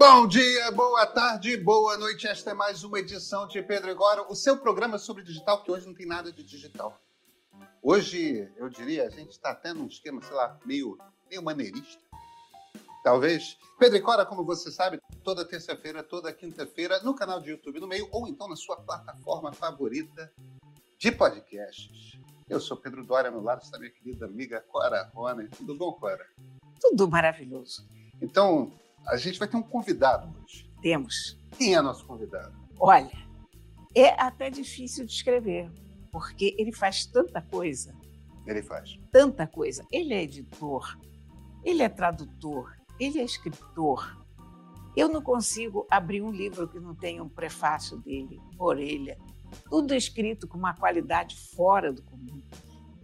Bom dia, boa tarde, boa noite. Esta é mais uma edição de Pedro Agora, o seu programa sobre digital, que hoje não tem nada de digital. Hoje, eu diria, a gente está até num esquema, sei lá, meio, meio maneirista. Talvez. Pedro Cora, como você sabe, toda terça-feira, toda quinta-feira, no canal de YouTube no meio, ou então na sua plataforma favorita de podcasts. Eu sou Pedro Dória, meu lado está minha querida amiga Cora Rona. Tudo bom, Cora? Tudo maravilhoso. Então, a gente vai ter um convidado hoje. Temos. Quem é nosso convidado? Olha, é até difícil de escrever, porque ele faz tanta coisa. Ele faz. Tanta coisa. Ele é editor, ele é tradutor, ele é escritor. Eu não consigo abrir um livro que não tenha um prefácio dele, orelha. Tudo escrito com uma qualidade fora do comum.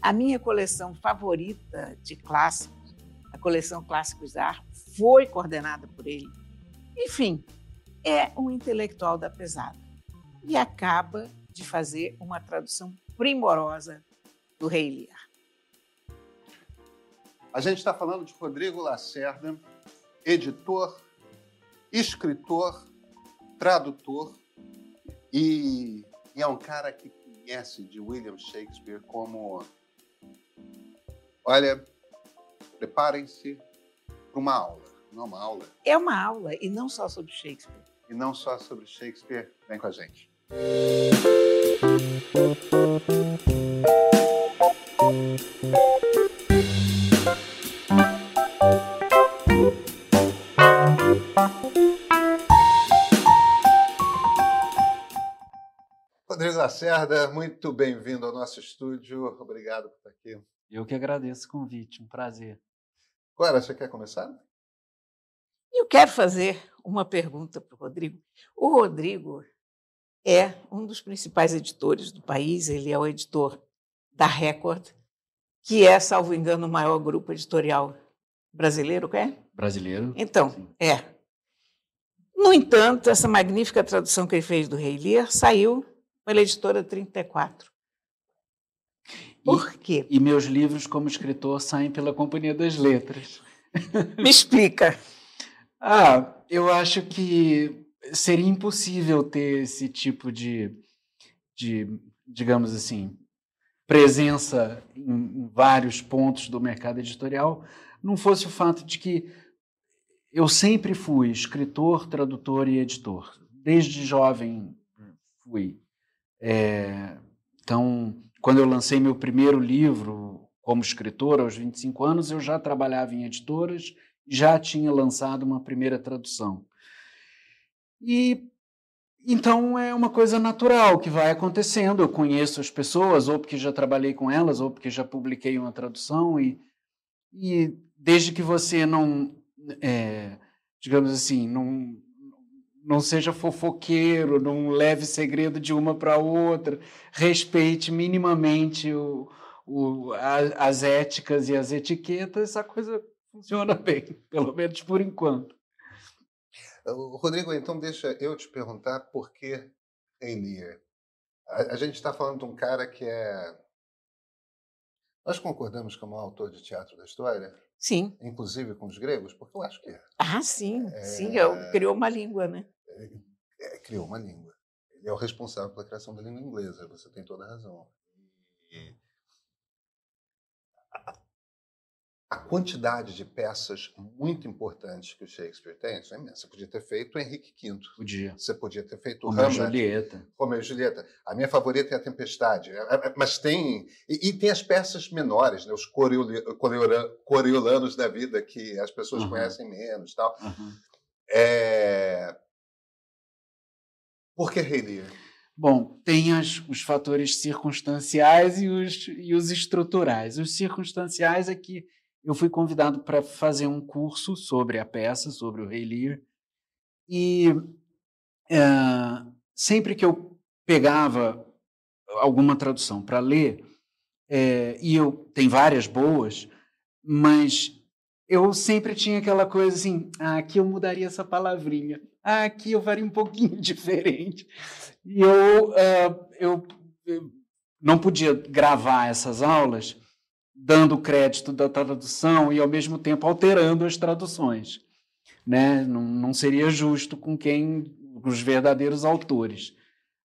A minha coleção favorita de clássicos, a coleção Clássicos da Arte, foi coordenada por ele. Enfim, é um intelectual da pesada e acaba de fazer uma tradução primorosa do Rei Lear. A gente está falando de Rodrigo Lacerda, editor, escritor, tradutor e, e é um cara que conhece de William Shakespeare como. Olha, preparem-se para uma aula. Não é uma aula. É uma aula, e não só sobre Shakespeare. E não só sobre Shakespeare. Vem com a gente. Rodrigo Lacerda, muito bem-vindo ao nosso estúdio. Obrigado por estar aqui. Eu que agradeço o convite, um prazer. Clara, você quer começar? Eu quero fazer uma pergunta para o Rodrigo. O Rodrigo é um dos principais editores do país, ele é o editor da Record, que é, salvo engano, o maior grupo editorial brasileiro, é? Brasileiro. Então, sim. é. No entanto, essa magnífica tradução que ele fez do Rei Lear saiu pela editora 34. Por e, quê? E meus livros, como escritor, saem pela Companhia das Letras. Me explica. ah, eu acho que seria impossível ter esse tipo de, de digamos assim, presença em, vários pontos do mercado editorial, não fosse o fato de que eu sempre fui escritor, tradutor e editor. Desde jovem fui. É, então, quando eu lancei meu primeiro livro como escritor, aos 25 anos, eu já trabalhava em editoras, já tinha lançado uma primeira tradução. E então é uma coisa natural que vai acontecendo. Eu conheço as pessoas, ou porque já trabalhei com elas, ou porque já publiquei uma tradução, e, e desde que você não, é, digamos assim, não, não seja fofoqueiro, não leve segredo de uma para outra, respeite minimamente o, o, a, as éticas e as etiquetas, essa coisa funciona bem, pelo menos por enquanto. Rodrigo, então deixa eu te perguntar por que Elir. A, a gente está falando de um cara que é. Nós concordamos que é o maior autor de teatro da história? Sim. Inclusive com os gregos? Porque eu acho que é. Ah, sim, é... sim. É, criou uma língua, né? É, criou uma língua. Ele é o responsável pela criação da língua inglesa, você tem toda a razão. E a quantidade de peças muito importantes que o Shakespeare tem, isso é imenso. Você podia ter feito Henrique V. Podia. Você podia ter feito o Romeu e Julieta. Romeu e Julieta. A minha favorita é a Tempestade. É, é, mas tem... E, e tem as peças menores, né? os coriolanos da vida, que as pessoas uhum. conhecem menos tal. Uhum. É... Por que Lear? Bom, tem as, os fatores circunstanciais e os, e os estruturais. Os circunstanciais é que eu fui convidado para fazer um curso sobre a peça, sobre o Rei Lear, e é, sempre que eu pegava alguma tradução para ler, é, e eu tem várias boas, mas eu sempre tinha aquela coisa assim, ah, aqui eu mudaria essa palavrinha, aqui eu faria um pouquinho diferente. E eu, uh, eu, eu não podia gravar essas aulas dando crédito da tradução e, ao mesmo tempo, alterando as traduções. né? Não, não seria justo com quem, os verdadeiros autores.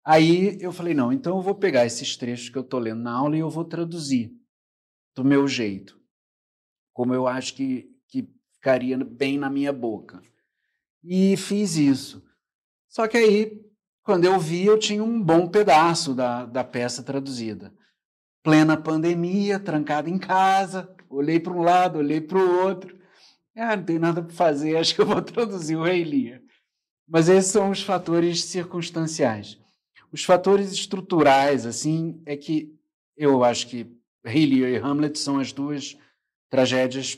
Aí eu falei, não, então eu vou pegar esses trechos que eu estou lendo na aula e eu vou traduzir do meu jeito, como eu acho que, que ficaria bem na minha boca. E fiz isso. Só que aí, quando eu vi, eu tinha um bom pedaço da, da peça traduzida. Plena pandemia, trancado em casa, olhei para um lado, olhei para o outro. Ah, não tem nada para fazer, acho que eu vou traduzir o Rei Lear. Mas esses são os fatores circunstanciais. Os fatores estruturais, assim, é que eu acho que Rei Lear e Hamlet são as duas tragédias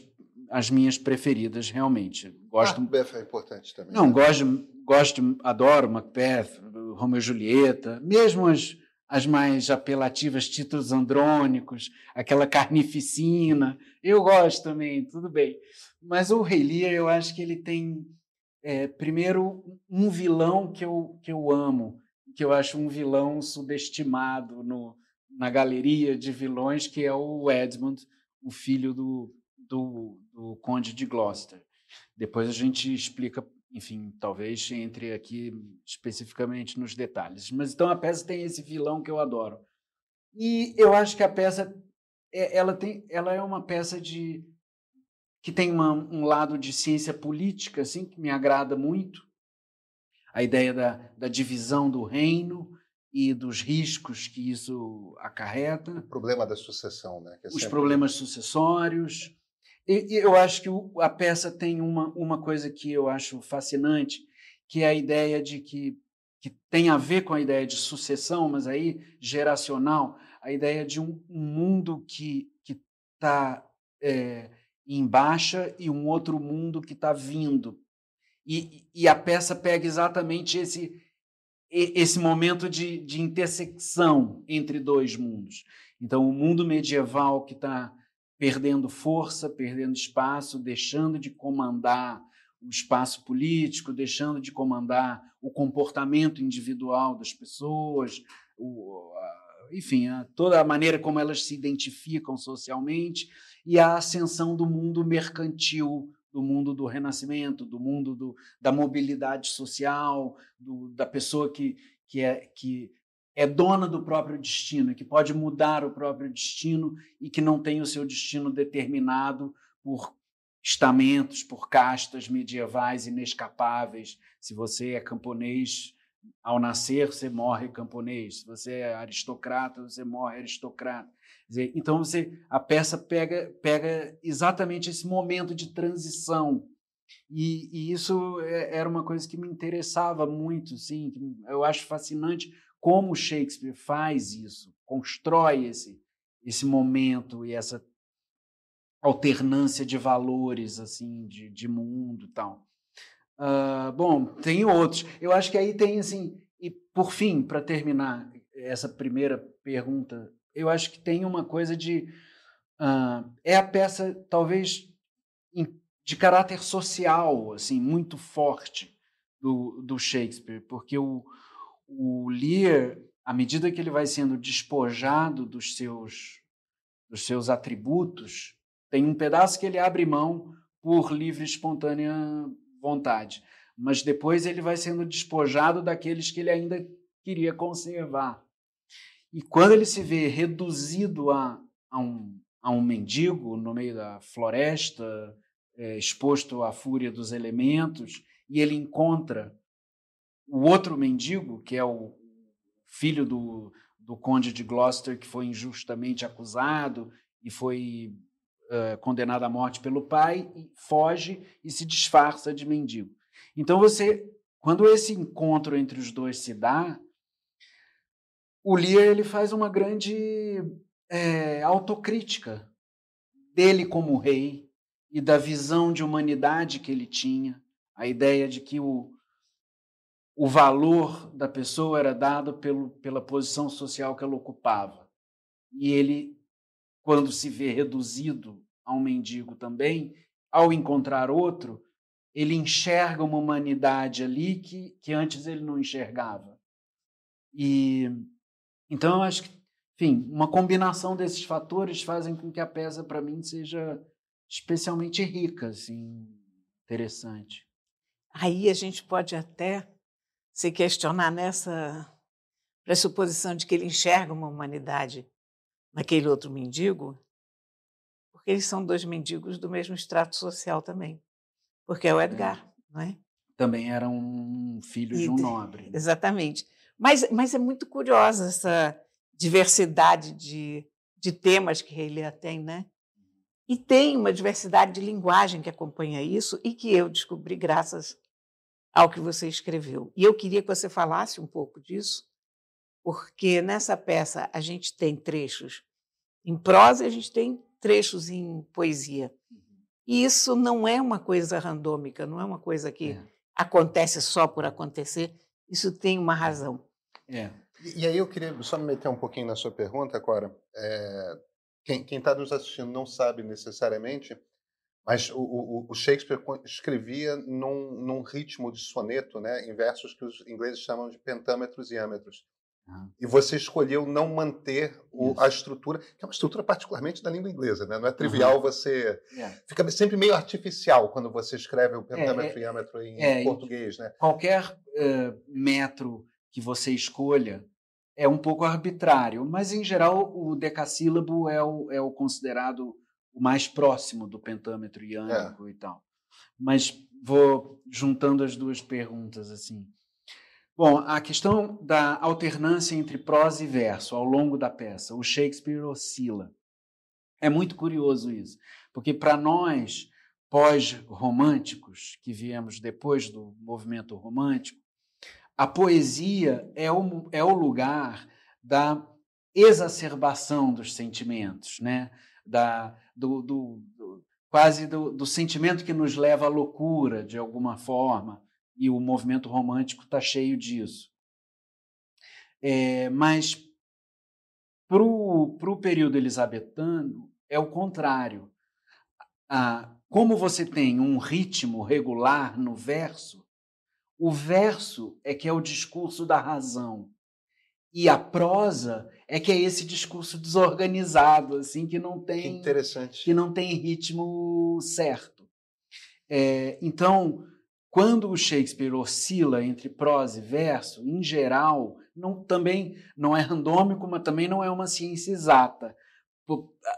as minhas preferidas, realmente. Gosto. Macbeth é importante também. Não, né? gosto, gosto, adoro Macbeth, Romeu e Julieta, mesmo as, as mais apelativas, títulos andrônicos, aquela carnificina, eu gosto também, tudo bem. Mas o Rei Lear, eu acho que ele tem, é, primeiro, um vilão que eu, que eu amo, que eu acho um vilão subestimado no, na galeria de vilões, que é o Edmund, o filho do, do, do Conde de Gloucester. Depois a gente explica, enfim, talvez entre aqui especificamente nos detalhes. Mas então a peça tem esse vilão que eu adoro. E eu acho que a peça é, ela tem, ela é uma peça de que tem uma, um lado de ciência política, assim, que me agrada muito. A ideia da, da divisão do reino e dos riscos que isso acarreta. O problema da sucessão, né? É Os problemas sucessórios. Eu acho que a peça tem uma, uma coisa que eu acho fascinante, que é a ideia de que, que tem a ver com a ideia de sucessão, mas aí geracional, a ideia de um, um mundo que está é, em baixa e um outro mundo que está vindo. E, e, a peça pega exatamente esse, esse momento de, de intersecção entre dois mundos. Então, o mundo medieval que está perdendo força, perdendo espaço, deixando de comandar o espaço político, deixando de comandar o comportamento individual das pessoas, o, a, enfim, a, toda a maneira como elas se identificam socialmente e a ascensão do mundo mercantil, do mundo do renascimento, do mundo do, da mobilidade social, do, da pessoa que, que, é, que é dona do próprio destino, que pode mudar o próprio destino e que não tem o seu destino determinado por estamentos, por castas medievais inescapáveis. Se você é camponês, ao nascer você morre camponês. Se você é aristocrata, você morre aristocrata. Dizer, então você a peça pega pega exatamente esse momento de transição e, e, isso é, era uma coisa que me interessava muito, sim, eu acho fascinante como Shakespeare faz isso, constrói esse, esse momento e essa alternância de valores, assim, de, de mundo e tal. Uh, bom, tem outros. Eu acho que aí tem, assim, e por fim, para terminar essa primeira pergunta, eu acho que tem uma coisa de. Uh, é a peça, talvez, de caráter social, assim, muito forte do, do Shakespeare, porque o, o Lear, à medida que ele vai sendo despojado dos seus, dos seus atributos, tem um pedaço que ele abre mão por livre e espontânea vontade, mas depois ele vai sendo despojado daqueles que ele ainda queria conservar. E quando ele se vê reduzido a, a, um, a um mendigo no meio da floresta, é, exposto à fúria dos elementos, e ele encontra o outro mendigo, que é o filho do, do conde de Gloucester, que foi injustamente acusado e foi uh, condenado à morte pelo pai, e foge e se disfarça de mendigo. Então você, quando esse encontro entre os dois se dá, o Lear ele faz uma grande é, autocrítica dele como rei e da visão de humanidade que ele tinha, a ideia de que o, o valor da pessoa era dado pelo, pela posição social que ela ocupava. E ele, quando se vê reduzido a um mendigo também, ao encontrar outro, ele enxerga uma humanidade ali que, que antes ele não enxergava. E então eu acho que, enfim, uma combinação desses fatores fazem com que a peça para mim seja especialmente rica, assim, interessante. aí a gente pode até se questionar nessa pressuposição de que ele enxerga uma humanidade naquele outro mendigo, porque eles são dois mendigos do mesmo extrato social também. Porque é o Edgar, é. não é? Também era um filho e, de um nobre. Exatamente. Mas, mas é muito curiosa essa diversidade de, de temas que Reilea tem, né? E tem uma diversidade de linguagem que acompanha isso e que eu descobri graças ao que você escreveu. E eu queria que você falasse um pouco disso, porque nessa peça a gente tem trechos em prosa e a gente tem trechos em poesia. E isso não é uma coisa randômica, não é uma coisa que é. acontece só por acontecer, isso tem uma razão. É. E, e aí eu queria só me meter um pouquinho na sua pergunta, Cora. É, quem está nos assistindo não sabe necessariamente, mas o, o, o Shakespeare escrevia num, num, ritmo de soneto, né, em versos que os ingleses chamam de pentâmetros e âmetros. Uhum. E você escolheu não manter o, a estrutura, que é uma estrutura particularmente da língua inglesa, né? Não é trivial uhum. você. É. Fica sempre meio artificial quando você escreve o pentâmetro é, é, e âmetro em é, português, né? Qualquer uh, metro que você escolha é um pouco arbitrário, mas em geral o decassílabo é o, é o considerado o mais próximo do pentâmetro iânico é. e tal. Mas vou juntando as duas perguntas assim. Bom, a questão da alternância entre prosa e verso ao longo da peça, o Shakespeare oscila. É muito curioso isso, porque para nós pós-românticos que viemos depois do movimento romântico, a poesia é o, é o lugar da exacerbação dos sentimentos, né? da, do, do, do quase do, do, sentimento que nos leva à loucura, de alguma forma, e o movimento romântico está cheio disso. É, mas para o período elisabetano é o contrário. Como você tem um ritmo regular no verso, o verso é que é o discurso da razão. E a prosa é que é esse discurso desorganizado, assim, que não tem. Que. Que não tem ritmo certo. É, então, quando o Shakespeare oscila entre prosa e verso, em geral, não, também não é randômico, mas também não é uma ciência exata.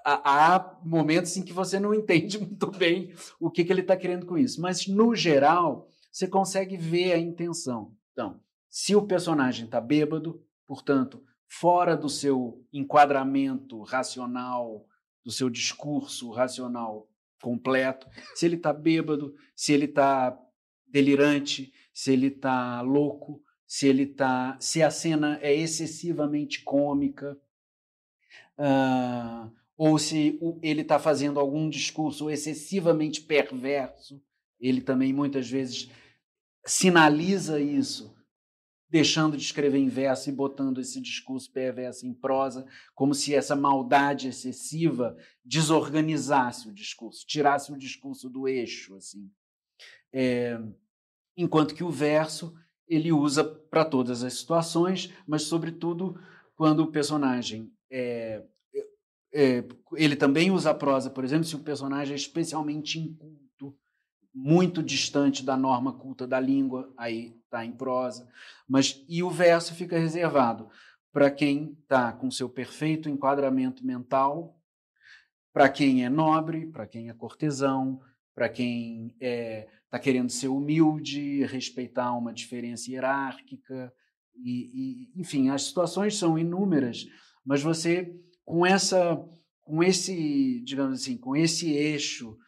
Há momentos em que você não entende muito bem o que, que ele está querendo com isso. Mas, no geral, você consegue ver a intenção. Então, se o personagem está bêbado, portanto, fora do seu enquadramento racional, do seu discurso racional completo, se ele está bêbado, se ele está delirante, se ele está louco, se ele tá, se a cena é excessivamente cômica, uh, ou se ele está fazendo algum discurso excessivamente perverso, ele também muitas vezes sinaliza isso, deixando de escrever em verso e botando esse discurso perverso em prosa, como se essa maldade excessiva desorganizasse o discurso, tirasse o discurso do eixo, assim. É, enquanto que o verso ele usa para todas as situações, mas sobretudo quando o personagem é, é, ele também usa a prosa, por exemplo, se o personagem é especialmente inculto muito distante da norma culta da língua, aí está em prosa, mas e o verso fica reservado para quem está com seu perfeito enquadramento mental, para quem é nobre, para quem é cortesão, para quem está é, tá querendo ser humilde, respeitar uma diferença hierárquica, e, e, enfim, as situações são inúmeras, mas você com essa, com esse, digamos assim, com esse eixo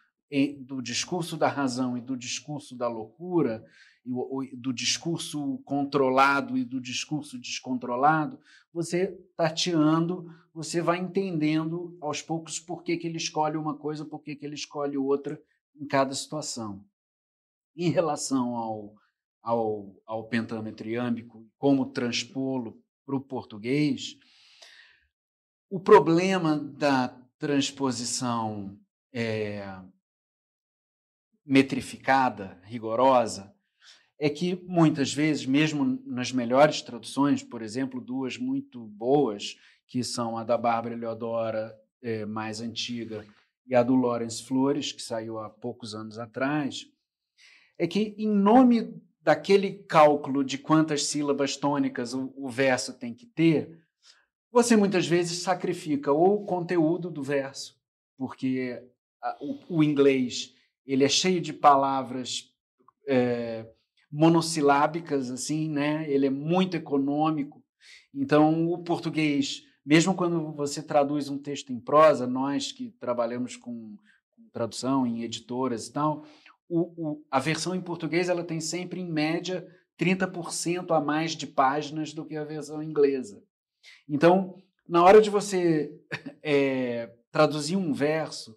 do discurso da razão e do discurso da loucura, do discurso controlado e do discurso descontrolado, você tateando, você vai entendendo aos poucos por que, que ele escolhe uma coisa, por que, que ele escolhe outra em cada situação. Em relação ao, ao, ao iâmbico, como transpô-lo para o português, o problema da transposição é, metrificada, rigorosa, é que muitas vezes, mesmo nas melhores traduções, por exemplo, duas muito boas, que são a da Bárbara Eleodora, é, mais antiga, e a do Lawrence Flores, que saiu há poucos anos atrás, é que, em nome daquele cálculo de quantas sílabas tônicas o, o verso tem que ter, você muitas vezes sacrifica ou o conteúdo do verso, porque a, o, o, inglês ele é cheio de palavras é, monossilábicas, assim, né? Ele é muito econômico. Então, o português, mesmo quando você traduz um texto em prosa, nós que trabalhamos com, tradução em editoras e tal, o, o, a versão em português ela tem sempre, em média, 30% a mais de páginas do que a versão inglesa. Então, na hora de você é, traduzir um verso,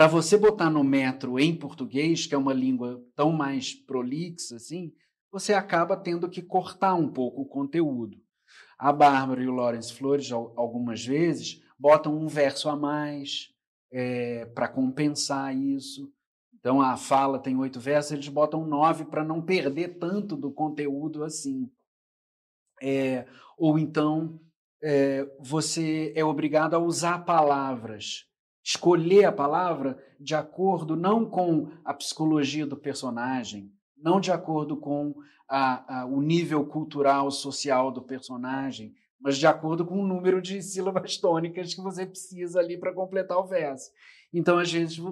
para você botar no metro em português, que é uma língua tão mais prolixa assim, você acaba tendo que cortar um pouco o conteúdo. A Bárbara e o Lawrence Flores, algumas vezes, botam um verso a mais é, para compensar isso. Então a fala tem oito versos, eles botam nove para não perder tanto do conteúdo assim. É, ou então é, você é obrigado a usar palavras, escolher a palavra de acordo não com a psicologia do personagem, não de acordo com a, a, o nível cultural, social do personagem, mas de acordo com o número de sílabas tônicas que você precisa ali para completar o verso. Então, às vezes,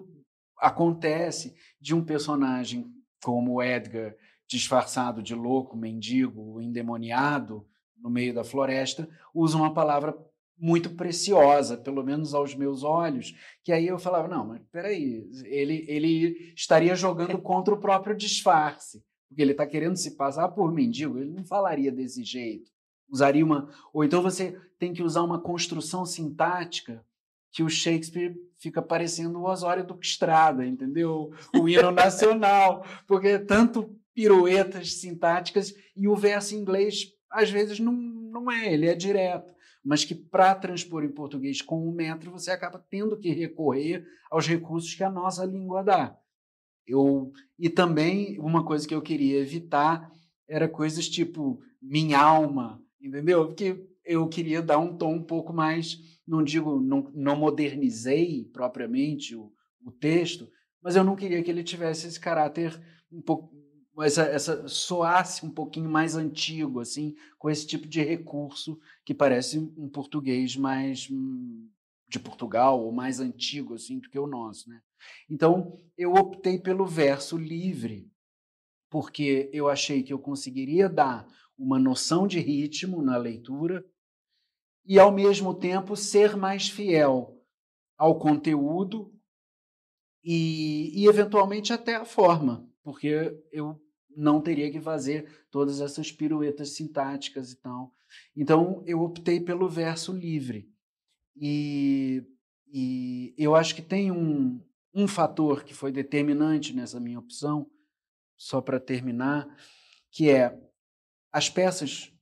acontece de um personagem como Edgar, disfarçado de louco, mendigo, endemoniado no meio da floresta, usa uma palavra muito preciosa, pelo menos aos meus olhos, que aí eu falava, não, mas peraí, ele, ele estaria jogando contra o próprio disfarce, porque ele está querendo se passar por mendigo, ele não falaria desse jeito. Usaria uma. Ou então você tem que usar uma construção sintática que o Shakespeare fica parecendo o Osório do Estrada, entendeu? O hino nacional, porque é tanto piruetas sintáticas e o verso em inglês às vezes não, não é, ele é direto, mas que para transpor em português com o metro você acaba tendo que recorrer aos recursos que a nossa língua dá. Eu, e também uma coisa que eu queria evitar era coisas tipo minha alma, entendeu? Porque eu queria dar um tom um pouco mais não digo, não, não modernizei propriamente o, o texto, mas eu não queria que ele tivesse esse caráter um pouco essa, essa soasse um pouquinho mais antigo, assim, com esse tipo de recurso que parece um português mais hum, de Portugal ou mais antigo assim do que o nosso, né? Então eu optei pelo verso livre porque eu achei que eu conseguiria dar uma noção de ritmo na leitura e, ao mesmo tempo, ser mais fiel ao conteúdo e, e, eventualmente, até à forma, porque eu não teria que fazer todas essas piruetas sintáticas e tal. Então, eu optei pelo verso livre. E, e eu acho que tem um, um fator que foi determinante nessa minha opção, só para terminar, que é as peças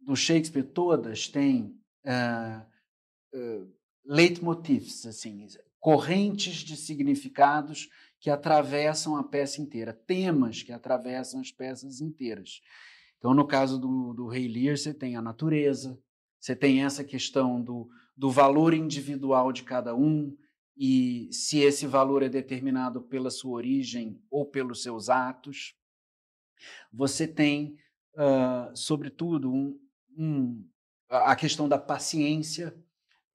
do Shakespeare todas têm uh, uh, leitmotifs, assim, correntes de significados que atravessam a peça inteira, temas que atravessam as peças inteiras. Então, no caso do, do Rei Lear, você tem a natureza, você tem essa questão do, do valor individual de cada um, e se esse valor é determinado pela sua origem ou pelos seus atos. Você tem, uh, sobretudo, um, um, a questão da paciência,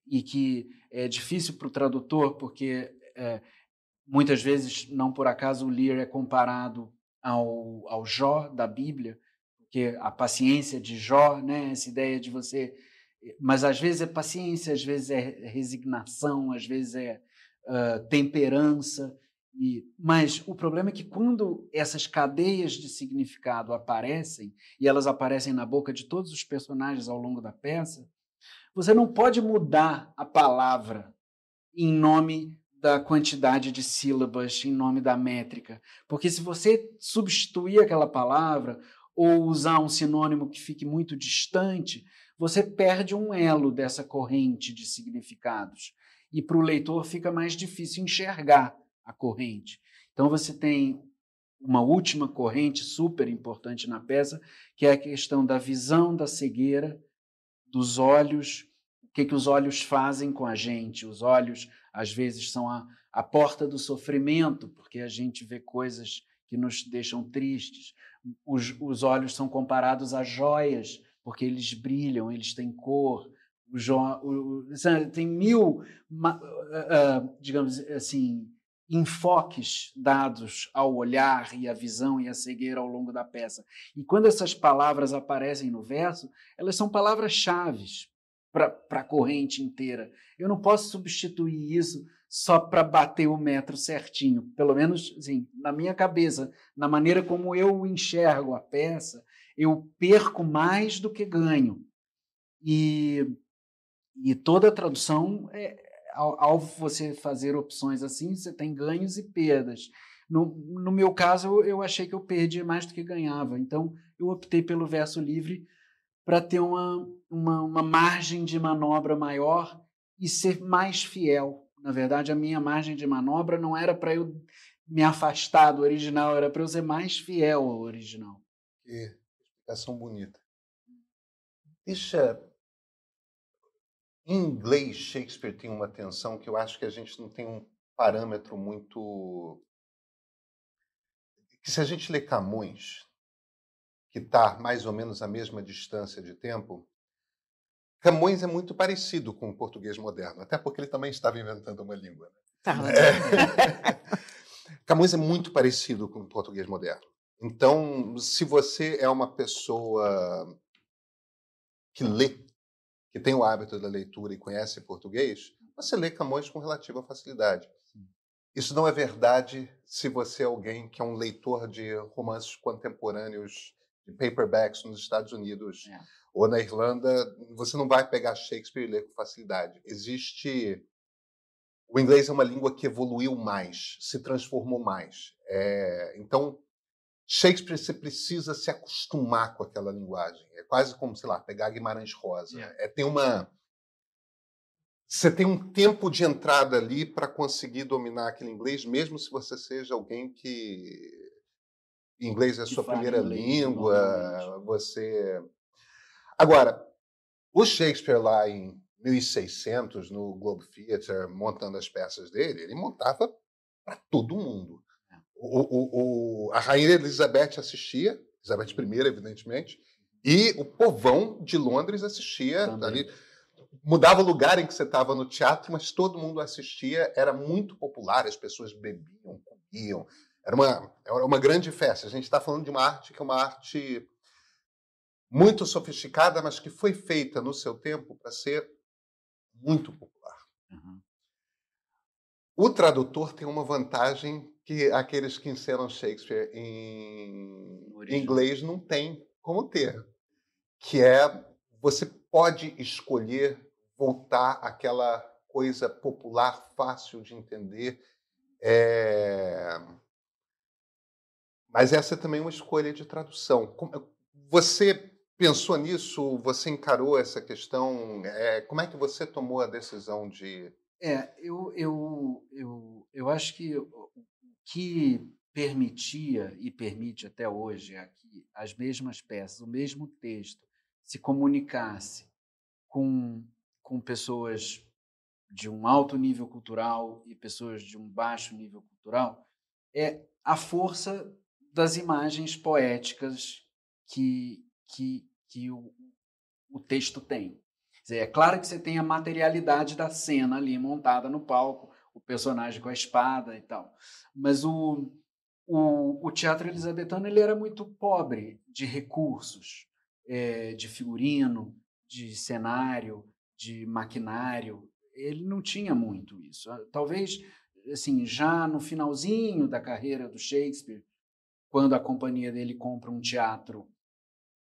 e que é difícil para o tradutor, porque é, muitas vezes, não por acaso, o Lear é comparado ao, ao Jó da Bíblia, porque a paciência de Jó, né, essa ideia de você. Mas às vezes é paciência, às vezes é resignação, às vezes é uh, temperança. E, mas o problema é que quando essas cadeias de significado aparecem, e elas aparecem na boca de todos os personagens ao longo da peça, você não pode mudar a palavra em nome da quantidade de sílabas, em nome da métrica. Porque se você substituir aquela palavra ou usar um sinônimo que fique muito distante, você perde um elo dessa corrente de significados. E para o leitor fica mais difícil enxergar a corrente. Então você tem uma última corrente super importante na peça, que é a questão da visão da cegueira, dos olhos, que, que os olhos fazem com a gente. Os olhos, às vezes, são a, a porta do sofrimento, porque a gente vê coisas que nos deixam tristes. Os, os olhos são comparados a joias, porque eles brilham, eles têm cor. O, o, o, tem mil, uh, digamos assim, enfoques dados ao olhar e à visão e à cegueira ao longo da peça. E quando essas palavras aparecem no verso, elas são palavras-chave para a corrente inteira. Eu não posso substituir isso só para bater o metro certinho. Pelo menos, assim, na minha cabeça, na maneira como eu enxergo a peça, eu perco mais do que ganho. E, e toda tradução é, ao, ao, você fazer opções assim, você tem ganhos e perdas. No, no meu caso, eu achei que eu perdia mais do que ganhava. Então, eu optei pelo verso livre para ter uma, uma, uma margem de manobra maior e ser mais fiel. Na verdade, a minha margem de manobra não era para eu me afastar do original, era para eu ser mais fiel ao original. Que explicação bonita. Deixa em inglês, Shakespeare tem uma tensão que eu acho que a gente não tem um parâmetro muito. Que se a gente lê Camões, que está mais ou menos a mesma distância de tempo, Camões é muito parecido com o português moderno, até porque ele também estava inventando uma língua. Né? Tá. É. Camões é muito parecido com o português moderno. Então, se você é uma pessoa que lê que tem o hábito da leitura e conhece português, você lê Camões com relativa facilidade. Isso não é verdade se você é alguém que é um leitor de romances contemporâneos, de paperbacks nos Estados Unidos é. ou na Irlanda. Você não vai pegar Shakespeare e ler com facilidade. Existe. O inglês é uma língua que evoluiu mais, se transformou mais. É... Então, Shakespeare você precisa se acostumar com aquela linguagem. É quase como, sei lá, pegar Guimarães Rosa. Yeah. É, tem uma você tem um tempo de entrada ali para conseguir dominar aquele inglês, mesmo se você seja alguém que inglês é a sua primeira língua, você Agora, o Shakespeare lá em 1600 no Globe Theatre, montando as peças dele, ele montava para todo mundo. O, o, o, a rainha Elizabeth assistia, Elizabeth I, evidentemente, e o povão de Londres assistia ali. Mudava o lugar em que você estava no teatro, mas todo mundo assistia, era muito popular, as pessoas bebiam, comiam. Era uma, era uma grande festa. A gente está falando de uma arte que é uma arte muito sofisticada, mas que foi feita no seu tempo para ser muito popular. Uhum. O tradutor tem uma vantagem que aqueles que ensinam Shakespeare em inglês não têm como ter, que é você pode escolher voltar àquela coisa popular fácil de entender. É... Mas essa é também uma escolha de tradução. Você pensou nisso? Você encarou essa questão? É... Como é que você tomou a decisão de é, eu, eu, eu, eu acho que que permitia e permite até hoje aqui as mesmas peças, o mesmo texto, se comunicasse com, com pessoas de um alto nível cultural e pessoas de um baixo nível cultural, é a força das imagens poéticas que, que, que o, o texto tem. Dizer, é claro que você tem a materialidade da cena ali montada no palco, o personagem com a espada e tal. Mas o, o, o teatro elisabetano ele era muito pobre de recursos, é, de figurino, de cenário, de maquinário. Ele não tinha muito isso. Ah, talvez, assim, já no finalzinho da carreira do Shakespeare, quando a companhia dele compra um teatro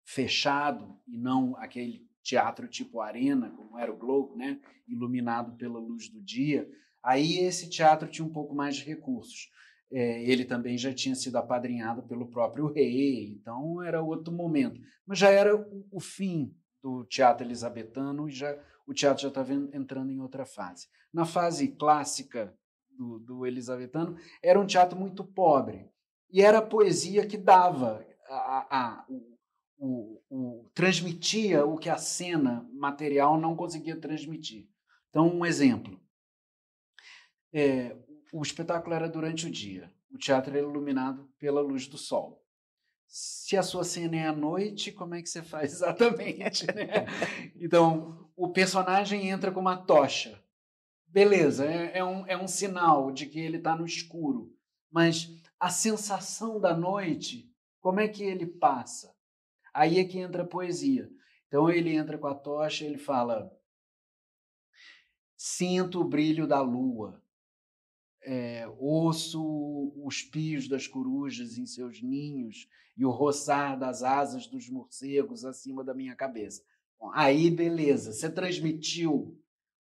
fechado e não aquele teatro tipo arena, como era o Globo, né, iluminado pela luz do dia, Aí esse teatro tinha um pouco mais de recursos. É, ele também já tinha sido apadrinhado pelo próprio rei, então era outro momento. Mas já era o, o fim do teatro elisabetano e já o teatro já estava entrando em outra fase. Na fase clássica do, do elisabetano, era um teatro muito pobre. E era a poesia que dava, a, a, o, o, transmitia o que a cena material não conseguia transmitir. Então, um exemplo. É, o espetáculo era durante o dia. O teatro era iluminado pela luz do sol. Se a sua cena é à noite, como é que você faz exatamente? Né? Então, o personagem entra com uma tocha. Beleza, é, é um, é um sinal de que ele está no escuro. Mas a sensação da noite, como é que ele passa? Aí é que entra a poesia. Então ele entra com a tocha, ele fala: Sinto o brilho da lua, é, ouço os pios das corujas em seus ninhos e o roçar das asas dos morcegos acima da minha cabeça. Bom, aí, beleza, você transmitiu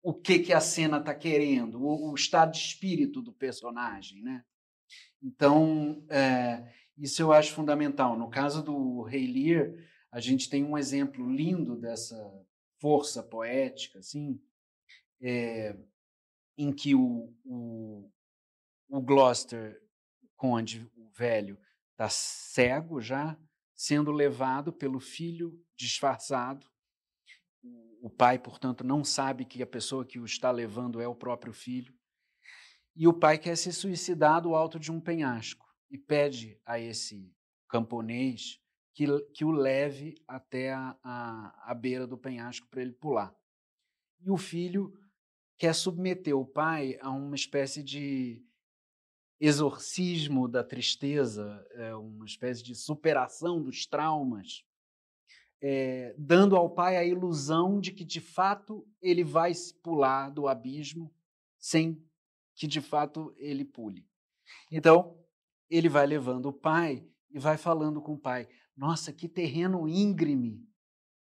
o que, que a cena está querendo, o, o, estado de espírito do personagem, né? Então, é, isso eu acho fundamental. No caso do Rei Lear, a gente tem um exemplo lindo dessa força poética, assim, é, em que o, o, o Gloucester, o conde, o velho, está cego já, sendo levado pelo filho disfarçado. O pai, portanto, não sabe que a pessoa que o está levando é o próprio filho. E o pai quer se suicidar do alto de um penhasco e pede a esse camponês que, que o leve até a, a, a beira do penhasco para ele pular. E o filho quer submeter o pai a uma espécie de exorcismo da tristeza, é, uma espécie de superação dos traumas, é, dando ao pai a ilusão de que de fato ele vai pular do abismo sem que de fato ele pule. Então, ele vai levando o pai e vai falando com o pai: nossa, que terreno íngreme.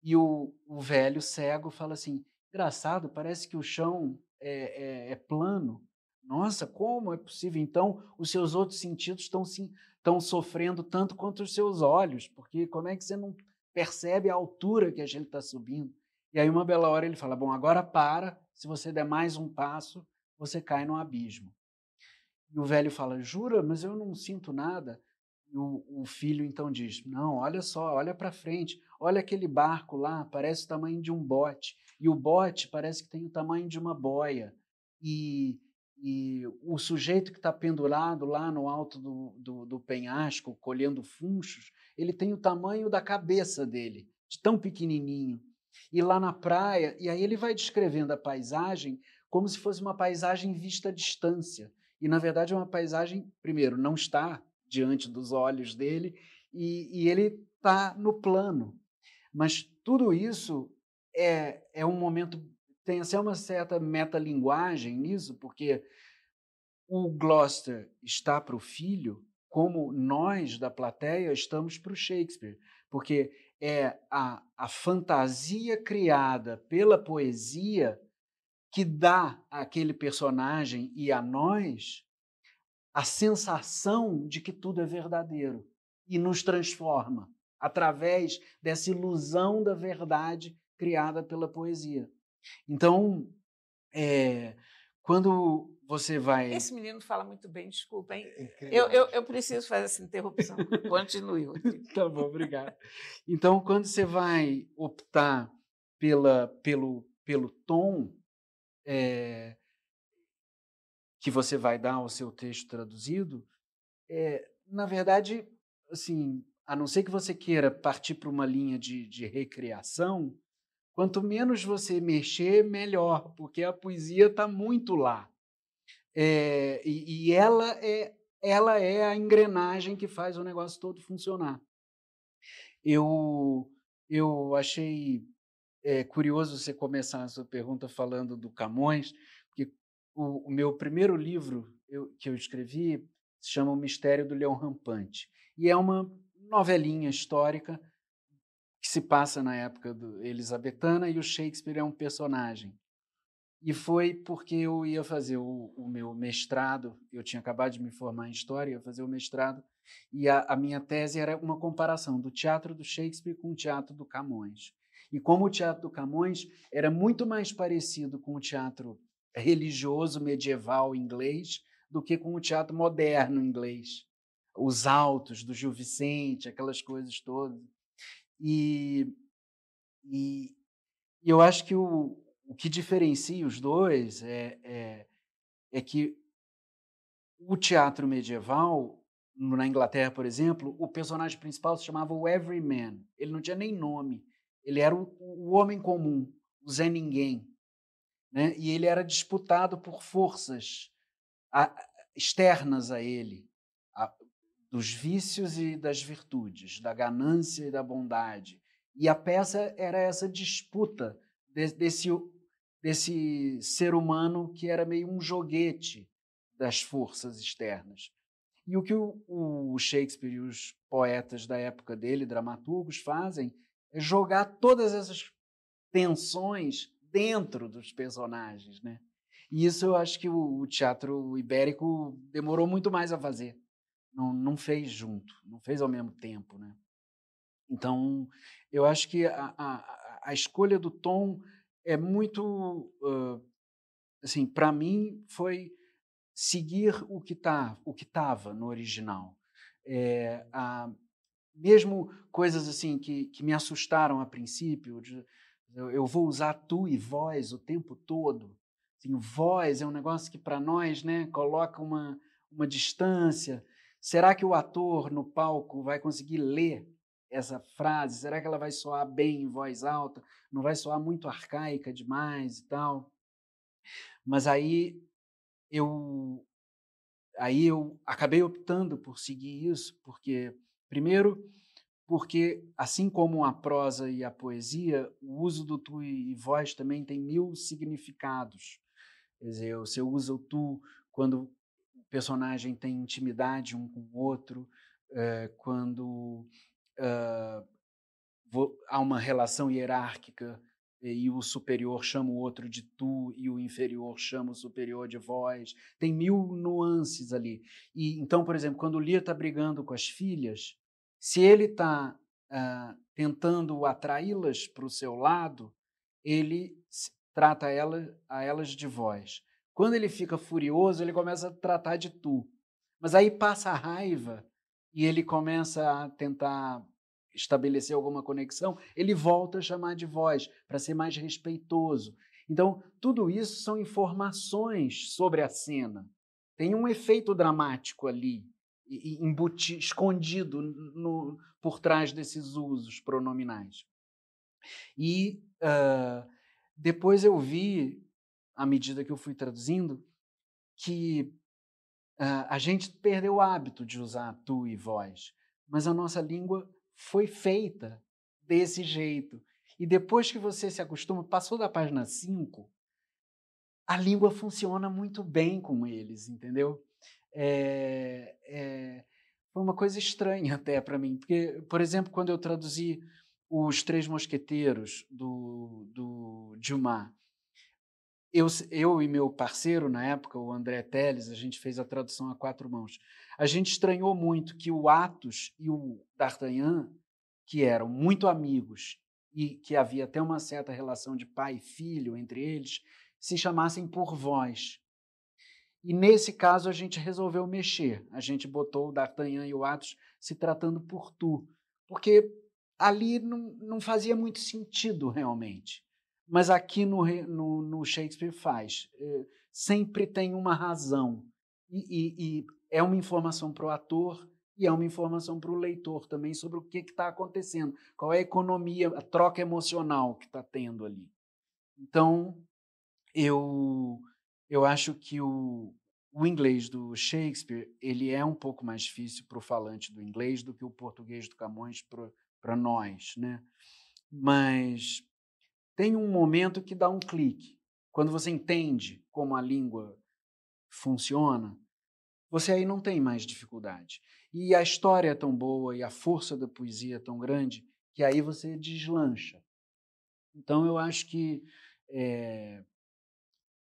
E o, o velho cego fala assim: engraçado, parece que o chão é, é, é plano. Nossa, como é possível? Então, os seus outros sentidos estão, sim, estão sofrendo tanto quanto os seus olhos, porque como é que você não percebe a altura que a gente está subindo? E aí, uma bela hora, ele fala: Bom, agora para, se você der mais um passo, você cai no abismo. E o velho fala: Jura, mas eu não sinto nada. E o, o filho então diz: Não, olha só, olha para frente, olha aquele barco lá, parece o tamanho de um bote. E o bote parece que tem o tamanho de uma boia. E, e o sujeito que está pendurado lá no alto do, do, do penhasco, colhendo funchos, ele tem o tamanho da cabeça dele, de tão pequenininho. E lá na praia, e aí ele vai descrevendo a paisagem como se fosse uma paisagem vista à distância. E na verdade é uma paisagem, primeiro, não está diante dos olhos dele e, e ele está no plano. Mas tudo isso é, é um momento, tem até uma certa metalinguagem nisso, porque o Gloucester está para o filho como nós da plateia estamos para o Shakespeare, porque é a, a fantasia criada pela poesia que dá àquele personagem e a nós a sensação de que tudo é verdadeiro e nos transforma através dessa ilusão da verdade criada pela poesia. Então, é, quando você vai. Esse menino fala muito bem, desculpa, hein? É eu, eu, eu, preciso fazer essa interrupção. Continue. tá bom, obrigado. Então, quando você vai optar pela, pelo, pelo tom, é, que você vai dar ao seu texto traduzido, é, na verdade, assim, a não ser que você queira partir para uma linha de, de recriação, quanto menos você mexer, melhor, porque a poesia está muito lá. É, e, e ela, é, ela é a engrenagem que faz o negócio todo funcionar. Eu, eu achei é, curioso você começar a sua pergunta falando do Camões, o, o meu primeiro livro eu, que eu escrevi se chama O Mistério do Leão Rampante. E é uma novelinha histórica que se passa na época do Elizabetana e o Shakespeare é um personagem. E foi porque eu ia fazer o, o, meu mestrado, eu tinha acabado de me formar em História, ia fazer o mestrado, e a, a, minha tese era uma comparação do teatro do Shakespeare com o teatro do Camões. E como o teatro do Camões era muito mais parecido com o teatro religioso medieval inglês do que com o teatro moderno inglês. Os altos do Gil Vicente, aquelas coisas todas. E, e, eu acho que o, o que diferencia os dois é, é, é que o teatro medieval, na Inglaterra, por exemplo, o personagem principal se chamava o Everyman. Ele não tinha nem nome. Ele era o, o homem comum, o Zé Ninguém. Né? E ele era disputado por forças a, externas a ele, a, dos vícios e das virtudes, da ganância e da bondade. E a peça era essa disputa de, desse, desse ser humano que era meio um joguete das forças externas. E o que o, o Shakespeare e os poetas da época dele, dramaturgos, fazem é jogar todas essas tensões dentro dos personagens, né? E isso eu acho que o, o teatro ibérico demorou muito mais a fazer. Não, não fez junto, não fez ao mesmo tempo, né? Então, eu acho que a, a, a escolha do tom é muito, uh, assim, para mim foi seguir o que tá, o que estava no original. É, a, mesmo coisas assim que, que me assustaram a princípio, de, eu, eu, vou usar tu e voz o tempo todo. Assim, voz é um negócio que para nós, né, coloca uma, uma distância. Será que o ator no palco vai conseguir ler essa frase? Será que ela vai soar bem em voz alta? Não vai soar muito arcaica demais e tal? Mas aí eu aí eu acabei optando por seguir isso, porque primeiro porque assim como a prosa e a poesia, o uso do tu e voz também tem mil significados. Quer dizer, você usa o tu quando o personagem tem intimidade um com o outro, é, quando uh, há uma relação hierárquica e o superior chama o outro de tu e o inferior chama o superior de vós. Tem mil nuances ali. E então, por exemplo, quando o Lia está brigando com as filhas, se ele está tentando atraí-las para o seu lado, ele trata ela, a elas de vós. Quando ele fica furioso, ele começa a tratar de tu. Mas aí passa a raiva e ele começa a tentar estabelecer alguma conexão, ele volta a chamar de voz, para ser mais respeitoso. Então, tudo isso são informações sobre a cena. Tem um efeito dramático ali, embuti, escondido no, por trás desses usos pronominais. E uh, depois eu vi, à medida que eu fui traduzindo, que uh, a gente perdeu o hábito de usar tu e voz, mas a nossa língua foi feita desse jeito. E depois que você se acostuma, passou da página 5, a língua funciona muito bem com eles, entendeu? É, é, foi uma coisa estranha até para mim, porque, por exemplo, quando eu traduzi Os Três Mosqueteiros do, do Dumas, eu, eu e meu parceiro na época, o André Teles, a gente fez a tradução a quatro mãos. A gente estranhou muito que o Atos e o D'Artagnan, que eram muito amigos e que havia até uma certa relação de pai e filho entre eles, se chamassem por vós. E nesse caso a gente resolveu mexer. A gente botou o D'Artagnan e o Atos se tratando por tu, porque ali não, não fazia muito sentido realmente mas aqui no, no, no Shakespeare faz. É, sempre tem uma razão. E, e, e é uma informação para o ator e é uma informação para o leitor também sobre o que está acontecendo, qual é a economia, a troca emocional que está tendo ali. Então, eu, eu acho que o, o inglês do Shakespeare ele é um pouco mais difícil para o falante do inglês do que o português do Camões para nós, né? Mas tem um momento que dá um clique. Quando você entende como a língua funciona, você aí não tem mais dificuldade. E a história é tão boa e a força da poesia é tão grande que aí você deslancha. Então eu acho que é,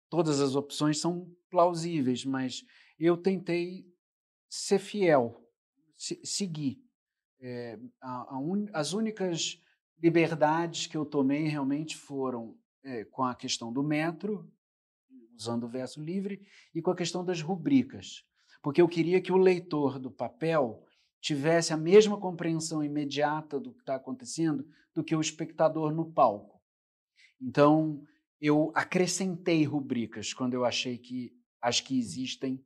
todas as opções são plausíveis, mas eu tentei ser fiel, se, seguir. É, a, a un, as únicas liberdades que eu tomei realmente foram é, com a questão do metro, usando o verso livre, e com a questão das rubricas, porque eu queria que o leitor do papel tivesse a mesma compreensão imediata do que está acontecendo do que o espectador no palco. Então, eu acrescentei rubricas quando eu achei que as que existem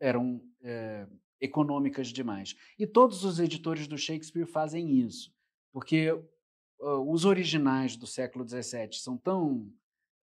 eram é, econômicas demais. E todos os editores do Shakespeare fazem isso, porque uh, os originais do século XVII são tão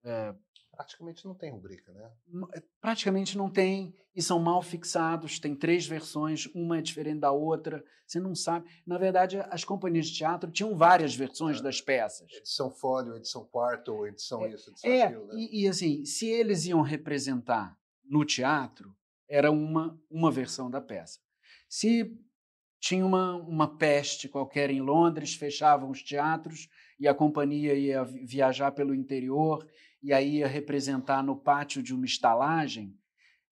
uh, Praticamente não tem rubrica, né? É, praticamente não tem e são mal fixados. Tem três versões, uma é diferente da outra. Você não sabe. Na verdade, as companhias de teatro tinham várias versões é. das peças. Edição fólio, edição quarto, edição é, isso, edição é, aquilo. Né? E, e assim, se eles iam representar no teatro, era uma, uma versão da peça. Se tinha uma, uma peste qualquer em Londres, fechavam os teatros e a companhia ia viajar pelo interior e aí ia representar no pátio de uma estalagem,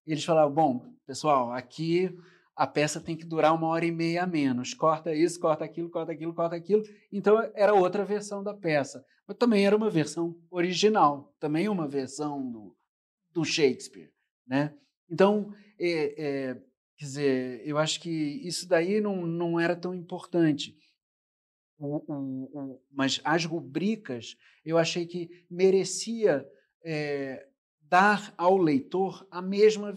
eles falavam: bom, pessoal, aqui a peça tem que durar uma hora e meia a menos. Corta isso, corta aquilo, corta aquilo, corta aquilo. Então era outra versão da peça. Mas também era uma versão original, também uma versão do, do Shakespeare. Né? Então, é, é, quer dizer, eu acho que isso daí não, não era tão importante. Mas as rubricas eu achei que merecia é, dar ao leitor a mesma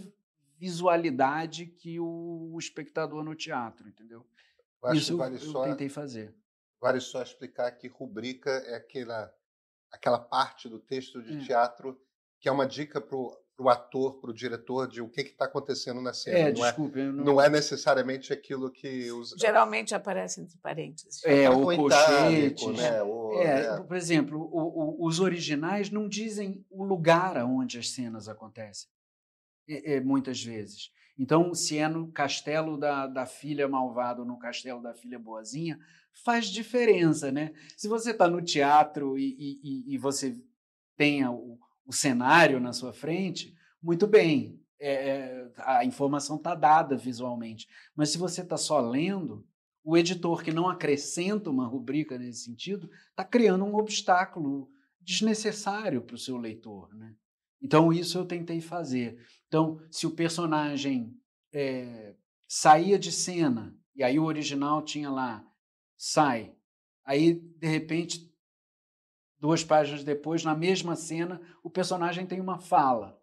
visualidade que o, espectador no teatro, entendeu? Eu Isso vale eu, só, tentei fazer. Vale só explicar que rubrica é aquela, aquela parte do texto de é. teatro que é uma dica para o para o ator, para o diretor, de o que está acontecendo na cena. É, não desculpe. É, não... não... é necessariamente aquilo que os. Geralmente aparece entre parênteses. É, o colchete. Né? O, é, é. Por exemplo, o, o, os originais não dizem o lugar aonde as cenas acontecem, é, muitas vezes. Então, se é no castelo da, da filha malvada ou no castelo da filha boazinha, faz diferença, né? Se você está no teatro e, e, e você tem o, o cenário na sua frente, muito bem, é, é a informação está dada visualmente. Mas se você está só lendo, o editor que não acrescenta uma rubrica nesse sentido está criando um obstáculo desnecessário para o seu leitor. Né? Então, isso eu tentei fazer. Então, se o personagem é, saía de cena, e aí o original tinha lá, sai, aí, de repente, duas páginas depois, na mesma cena, o personagem tem uma fala.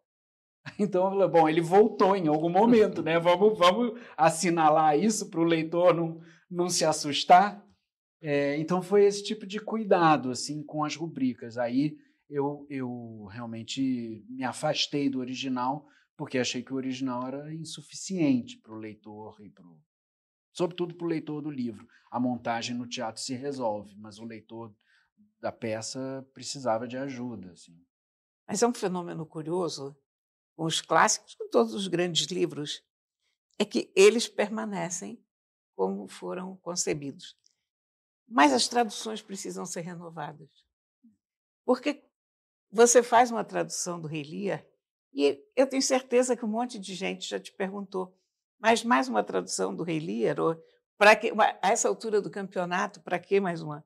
Então, bom, ele voltou em algum momento, né? Vamos, vamos assinalar isso para o leitor não, não se assustar. É, então, foi esse tipo de cuidado, assim, com as rubricas. Aí eu, eu realmente me afastei do original, porque achei que o original era insuficiente para o leitor e para sobretudo para o leitor do livro. A montagem no teatro se resolve, mas o leitor da peça precisava de ajuda. Assim. Mas é um fenômeno curioso com os clássicos, com todos os grandes livros, é que eles permanecem como foram concebidos. Mas as traduções precisam ser renovadas. Porque você faz uma tradução do Rei Lear e eu tenho certeza que um monte de gente já te perguntou, mas mais uma tradução do Rei Lear? Ou para que, a essa altura do campeonato, para que mais uma?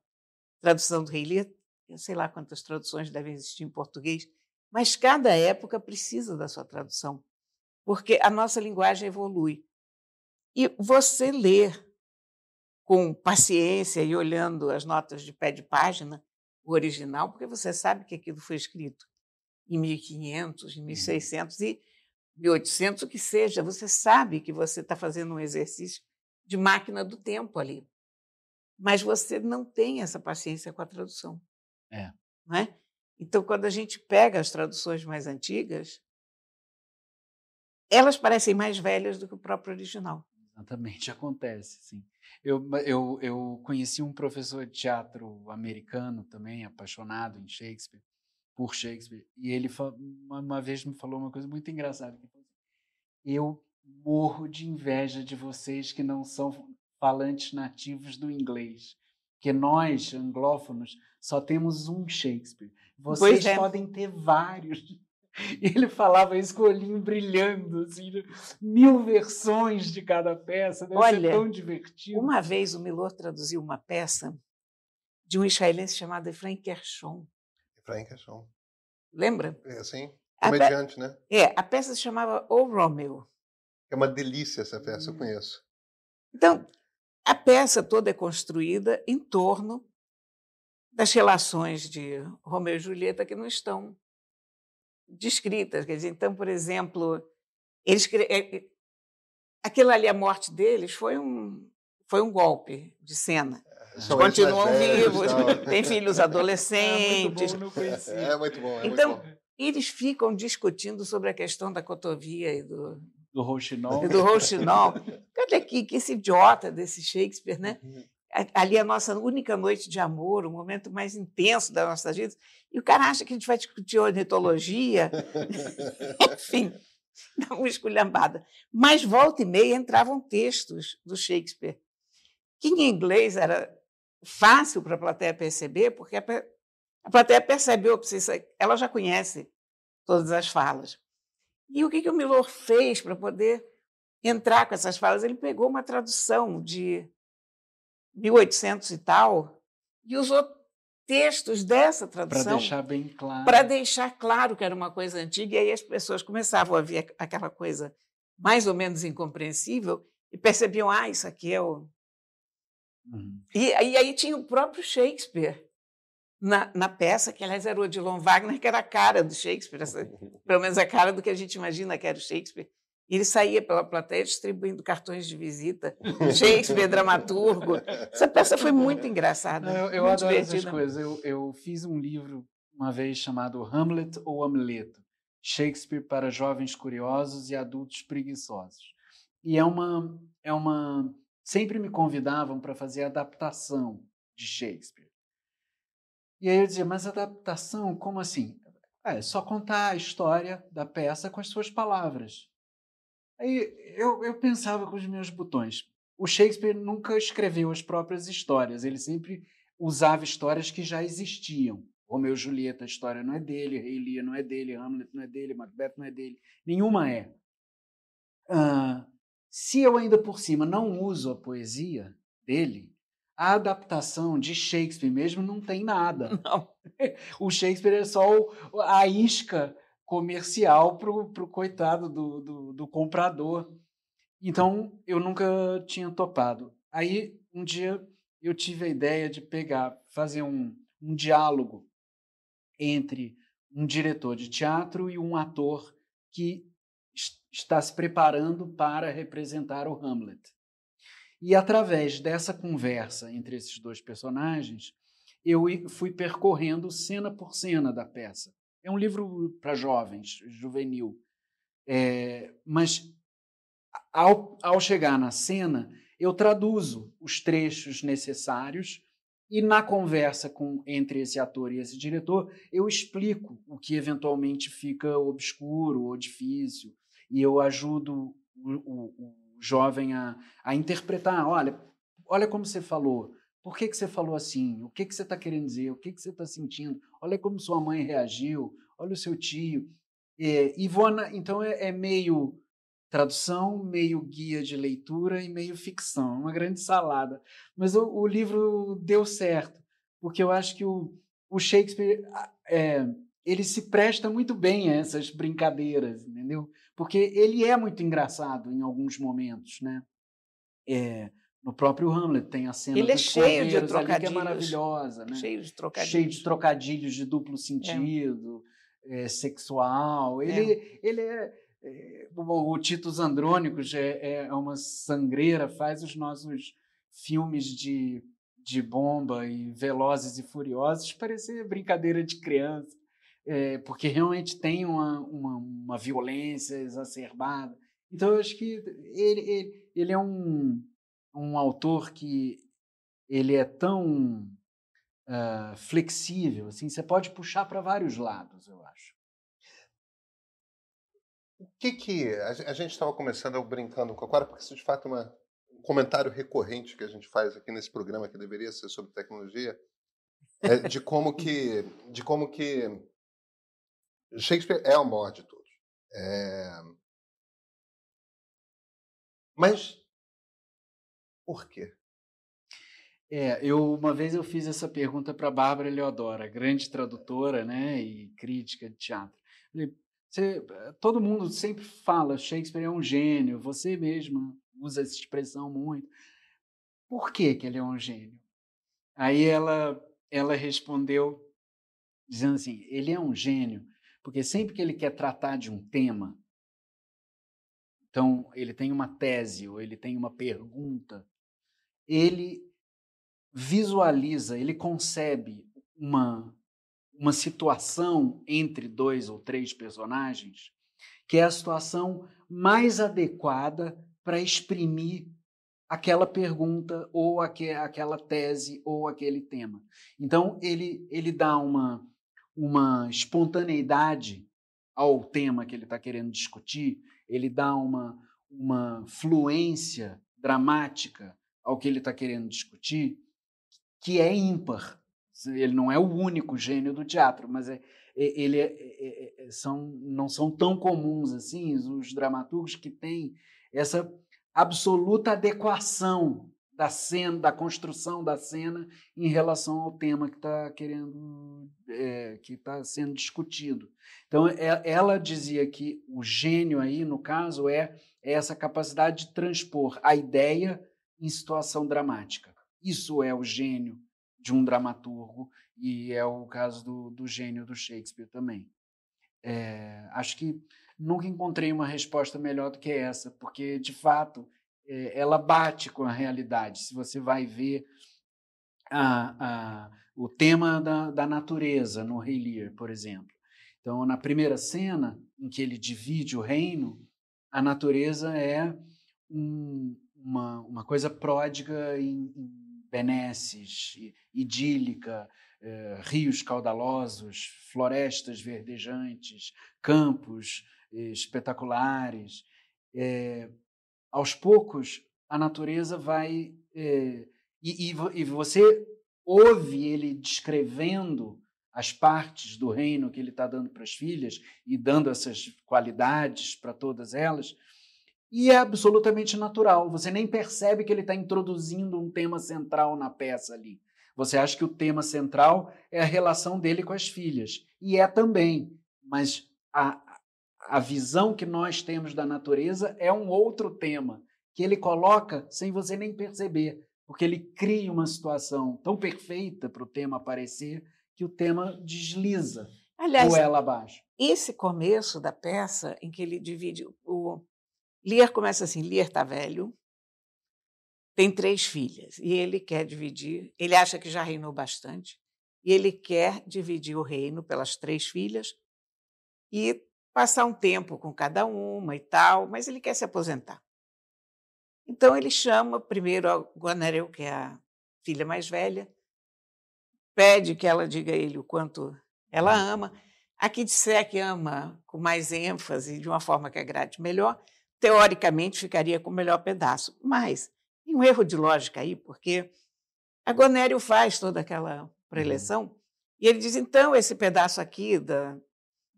Tradução do Rei Lear, eu sei lá quantas traduções devem existir em português, mas cada época precisa da sua tradução, porque a nossa linguagem evolui. E você ler com paciência e olhando as notas de pé de página, o original, porque você sabe que aquilo foi escrito em 1500, em 1600 e 1800, o que seja, você sabe que você está fazendo um exercício de máquina do tempo ali mas você não tem essa paciência com a tradução. É. Não é? Então, quando a gente pega as traduções mais antigas, elas parecem mais velhas do que o próprio original. Exatamente, acontece, sim. Eu, eu, eu conheci um professor de teatro americano também, apaixonado em Shakespeare, por Shakespeare, e ele uma, uma vez me falou uma coisa muito engraçada. Assim, eu morro de inveja de vocês que não são falantes nativos do inglês. Porque nós, anglófonos, só temos um Shakespeare. Vocês é. podem ter vários. E ele falava isso com o olhinho brilhando, assim, mil versões de cada peça, deve Olha, ser tão divertido. Uma vez o Milor traduziu uma peça de um israelense chamado Efraim Kershon. Efraim Kershon. Lembra? É, sim. Comediante, pe... né? É, a peça se chamava O Romeo. É uma delícia essa peça, hum. eu conheço. Então, a peça toda é construída em torno das relações de Romeu e Julieta que não estão descritas. Quer dizer, então, por exemplo, eles, aquilo ali, a morte deles, foi um, foi um golpe de cena. É, Eles são continuam eles mais velhos, vivos, têm filhos adolescentes. É muito bom, não conhecia. É muito bom. É Então, muito bom. Eles ficam discutindo sobre a questão da cotovia e do, Do Rouxinol. do rouxinol. Olha aqui, que esse idiota desse Shakespeare, né? A- Ali é a nossa única noite de amor, o momento mais intenso da nossa vida. E o cara acha que a gente vai discutir ornitologia. Enfim, dá uma esculhambada. Mas volta e meia entravam textos do Shakespeare, que em inglês era fácil para a plateia perceber, porque a, plateia percebe, "Ops, isso aí", ela já conhece todas as falas. E o que, que o Milor fez para poder entrar com essas falas? Ele pegou uma tradução de 1800 e tal e usou textos dessa Para tradução deixar bem claro. para deixar claro que era uma coisa antiga, e aí as pessoas começavam a ver aquela coisa mais ou menos incompreensível e percebiam, ah, isso aqui é o. Uhum. E, aí aí tinha o próprio Shakespeare na, na peça, que aliás era o Odilon Wagner, que era a cara do Shakespeare, essa- pelo menos a cara do que a gente imagina que era o Shakespeare. E ele saía pela plateia distribuindo cartões de visita. Shakespeare, dramaturgo. Essa peça foi muito engraçada. Não, eu eu muito adoro essas divertida. coisas. Eu, eu fiz um livro uma vez chamado Hamlet ou Amleto, Shakespeare para jovens curiosos e adultos preguiçosos. E é uma é uma sempre me convidavam para fazer adaptação de Shakespeare. E aí eu dizia, mas adaptação, como assim? Ah, é só contar a história da peça com as suas palavras. Aí eu, eu pensava com os meus botões. O Shakespeare nunca escreveu as próprias histórias, ele sempre usava histórias que já existiam. Romeu e Julieta, a história não é dele, Rei Lear não é dele, Hamlet não é dele, Macbeth não é dele, nenhuma é. Ah, se eu ainda por cima não uso a poesia dele, a adaptação de Shakespeare mesmo não tem nada. Não. O Shakespeare é só o- a isca comercial para o coitado do, do, do comprador. Então, eu nunca tinha topado. Aí, um dia, eu tive a ideia de pegar, fazer um, um diálogo entre um diretor de teatro e um ator que es- está se preparando para representar o Hamlet. E através dessa conversa entre esses dois personagens, eu fui percorrendo cena por cena da peça. É um livro para jovens, juvenil. É, mas ao, ao chegar na cena, eu traduzo os trechos necessários e na conversa com entre esse ator e esse diretor, eu explico o que eventualmente fica obscuro ou difícil e eu ajudo o- o jovem a, a interpretar. Olha, olha como você falou. Por que, que você falou assim? O que, que você está querendo dizer? O que, que você está sentindo? Olha como sua mãe reagiu. Olha o seu tio. É, vou ana- então é, é meio tradução, meio guia de leitura e meio ficção. Uma grande salada. Mas o, o livro deu certo, porque eu acho que o, o Shakespeare é, ele se presta muito bem a essas brincadeiras, entendeu? Porque ele é muito engraçado em alguns momentos, né? É, no próprio Hamlet tem a cena Ele é cheio de ali, que é trocadilhos. maravilhosa, né? Cheio de trocadilhos. cheio de trocadilhos de duplo sentido, eh, sexual. Ele, ele é, é, o, o Titus Andrônicos é, é uma sangreira, faz os nossos filmes de, de bomba e velozes e furiosos parecer brincadeira de criança, é, porque realmente tem uma, uma, uma violência exacerbada. Então, eu acho que ele, ele, ele é um, um autor que ele é tão ah, flexível, assim, você pode puxar para vários lados, eu acho. O que que a gente estava começando brincando com a Cora, porque isso de fato é uma, um comentário recorrente que a gente faz aqui nesse programa que deveria ser sobre tecnologia, é de como que de como que Shakespeare é o maior de todos. É, Mas por quê? É, eu uma vez eu fiz essa pergunta para Bárbara Leodora, grande tradutora, né, e crítica de teatro. Você, todo mundo sempre fala Shakespeare é um gênio, você mesma usa essa expressão muito. Por que que ele é um gênio? Aí ela ela respondeu dizendo assim, ele é um gênio porque sempre que ele quer tratar de um tema, então ele tem uma tese ou ele tem uma pergunta, ele visualiza, ele concebe uma, uma situação entre dois ou três personagens que é a situação mais adequada para exprimir aquela pergunta ou aque, aquela tese ou aquele tema. Então ele ele dá uma uma espontaneidade ao tema que ele está querendo discutir, ele dá uma uma fluência dramática ao que ele está querendo discutir, que é ímpar. Ele não é o único gênio do teatro, mas é, ele é, é, é, são, não são tão comuns assim os dramaturgos que têm essa absoluta adequação da cena, da construção da cena em relação ao tema que está querendo, é, que está sendo discutido. Então, ela dizia que o gênio aí, no caso, é, é essa capacidade de transpor a ideia em situação dramática. Isso é o gênio de um dramaturgo e é o caso do, do gênio do Shakespeare também. É, acho que nunca encontrei uma resposta melhor do que essa, porque, de fato, é, ela bate com a realidade. Se você vai ver a, a, o tema da, da natureza no Rei Lear, por exemplo. Então, na primeira cena, em que ele divide o reino, a natureza é um, uma, uma coisa pródiga em, em benesses, idílica, eh, rios caudalosos, florestas verdejantes, campos eh, espetaculares. Eh, aos poucos, a natureza vai. E, e, e você ouve ele descrevendo as partes do reino que ele está dando para as filhas e dando essas qualidades para todas elas, e é absolutamente natural. Você nem percebe que ele está introduzindo um tema central na peça ali. Você acha que o tema central é a relação dele com as filhas. E é também. Mas a, a visão que nós temos da natureza é um outro tema que ele coloca sem você nem perceber, porque ele cria uma situação tão perfeita para o tema aparecer que o tema desliza Aliás, ela abaixo. Esse começo da peça, em que ele divide o, Lear começa assim: Lear está velho, tem três filhas e ele quer dividir. Ele acha que já reinou bastante e ele quer dividir o reino pelas três filhas e passar um tempo com cada uma e tal, mas ele quer se aposentar. Então ele chama primeiro a Guanareu, que é a filha mais velha, pede que ela diga a ele o quanto ela ama. A que disser que ama com mais ênfase, de uma forma que agrade melhor, teoricamente ficaria com o melhor pedaço. Mas tem um erro de lógica aí, porque a Gonério faz toda aquela uhum. preleção uhum. e ele diz: então, esse pedaço aqui da,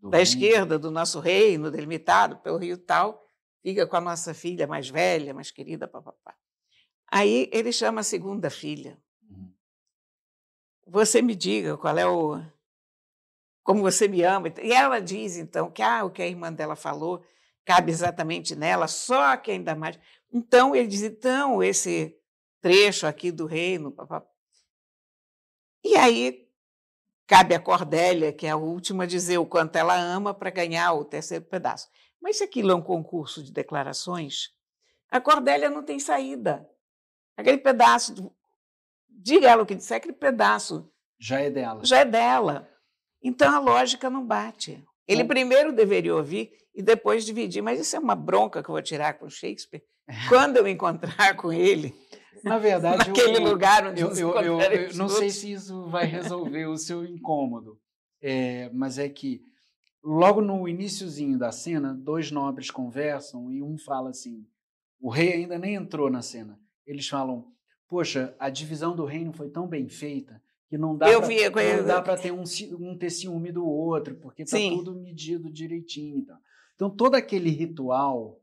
da esquerda do nosso reino, delimitado pelo rio tal, fica com a nossa filha mais velha, mais querida, papapá. Aí ele chama a segunda filha. Uhum. Você me diga qual é o. Como você me ama. E ela diz, então, que ah, o que a irmã dela falou cabe exatamente nela, só que ainda mais. Então, ele diz: então, esse trecho aqui do reino. Papá. E aí, cabe a Cordélia, que é a última, dizer o quanto ela ama para ganhar o terceiro pedaço. Mas se aquilo é um concurso de declarações, a Cordélia não tem saída. Aquele pedaço, diga ela o que disser, aquele pedaço. Já é dela. Já é dela. Então a lógica não bate. Ele primeiro deveria ouvir e depois dividir. Mas isso é uma bronca que eu vou tirar com Shakespeare quando eu encontrar com ele. Na verdade, naquele eu, lugar onde eu, eu, eu, eu não sei se isso vai resolver o seu incômodo, é, mas é que logo no iníciozinho da cena, dois nobres conversam e um fala assim: o rei ainda nem entrou na cena. Eles falam: poxa, a divisão do reino foi tão bem feita que não dá para ter um, um ter ciúme do outro, porque está tudo medido direitinho. Então. então, todo aquele ritual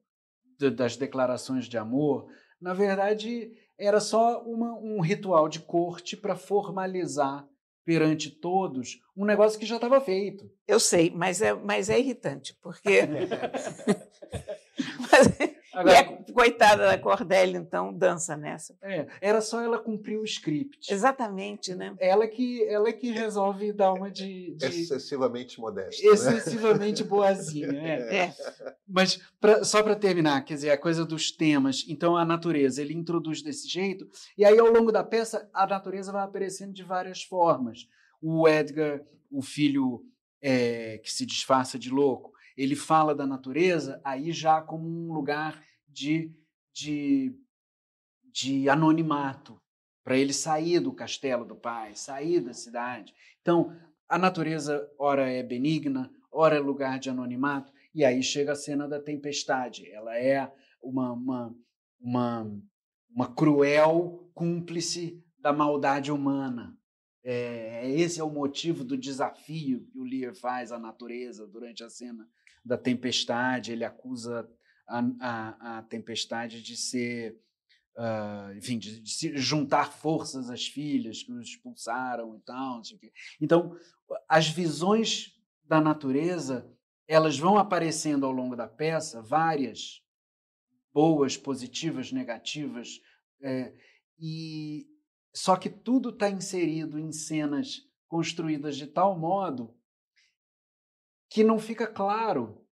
de, das declarações de amor, na verdade, era só uma, um ritual de corte para formalizar perante todos um negócio que já estava feito. Eu sei, mas é, mas é irritante, porque. mas, Agora, e a coitada da Cordélia, então, dança nessa. É, era só ela cumprir o script. Exatamente, né? Ela que, ela que resolve dar uma de. de... Excessivamente modesta. Né? Excessivamente né? boazinha. É. é. Mas pra, só para terminar, quer dizer, a coisa dos temas. Então, a natureza, ele introduz desse jeito, e aí, ao longo da peça, a natureza vai aparecendo de várias formas. O Edgar, o filho é, que se disfarça de louco, ele fala da natureza aí já como um lugar de, de, de anonimato, para ele sair do castelo do pai, sair da cidade. Então, a natureza, ora é benigna, ora é lugar de anonimato, e aí chega a cena da tempestade. Ela é uma, uma, uma, uma cruel cúmplice da maldade humana. É, esse é o motivo do desafio que o Lear faz à natureza durante a cena da tempestade. Ele acusa a, a, a tempestade de ser, uh, enfim, de, de, se juntar forças às filhas que os expulsaram e tal. Então, as visões da natureza elas vão aparecendo ao longo da peça, várias, boas, positivas, negativas, é, e só que tudo está inserido em cenas construídas de tal modo que não fica claro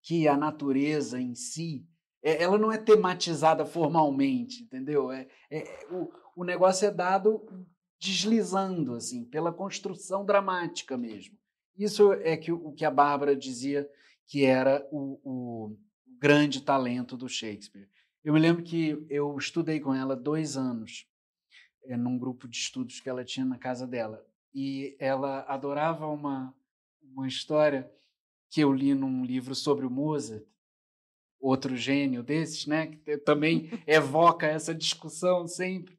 que a natureza em si é, ela não é tematizada formalmente, entendeu? É, é, o, o negócio é dado deslizando, assim, pela construção dramática mesmo. Isso é que, o que a Bárbara dizia que era o, o grande talento do Shakespeare. Eu me lembro que eu estudei com ela dois anos é, num grupo de estudos que ela tinha na casa dela. E ela adorava uma, uma história que eu li num livro sobre o Mozart, outro gênio desses, né, que também evoca essa discussão sempre,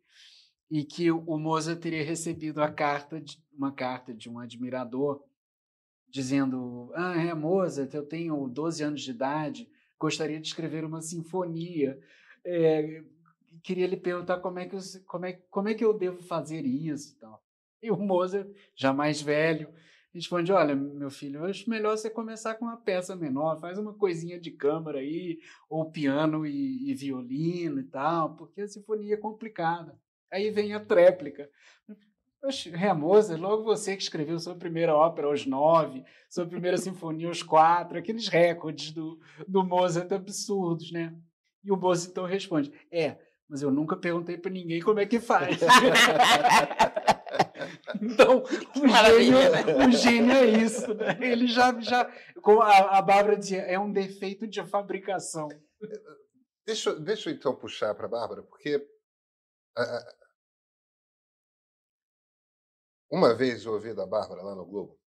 e que o Mozart teria recebido a carta de, uma carta de um admirador dizendo: "Ah, é Mozart, eu tenho 12 anos de idade, gostaria de escrever uma sinfonia. É, queria lhe perguntar como é que eu, como é, como é que eu devo fazer isso, então. E o Mozart, já mais velho, responde: Olha, meu filho, acho melhor você começar com uma peça menor, faz uma coisinha de câmara aí, ou piano e, e violino e tal, porque a sinfonia é complicada. Aí vem a tréplica. Ré Mozart, logo você que escreveu sua primeira ópera aos nove, sua primeira sinfonia aos quatro, aqueles recordes do, do Mozart absurdos, né? E o Mozart então responde: É, mas eu nunca perguntei para ninguém como é que faz. Então, o gênio, né? o gênio é isso. Né? Ele já, já como a, a Bárbara dizia, é um defeito de fabricação. Deixa, deixa eu então puxar para a Bárbara, porque uma vez eu ouvi da Bárbara lá no Globo,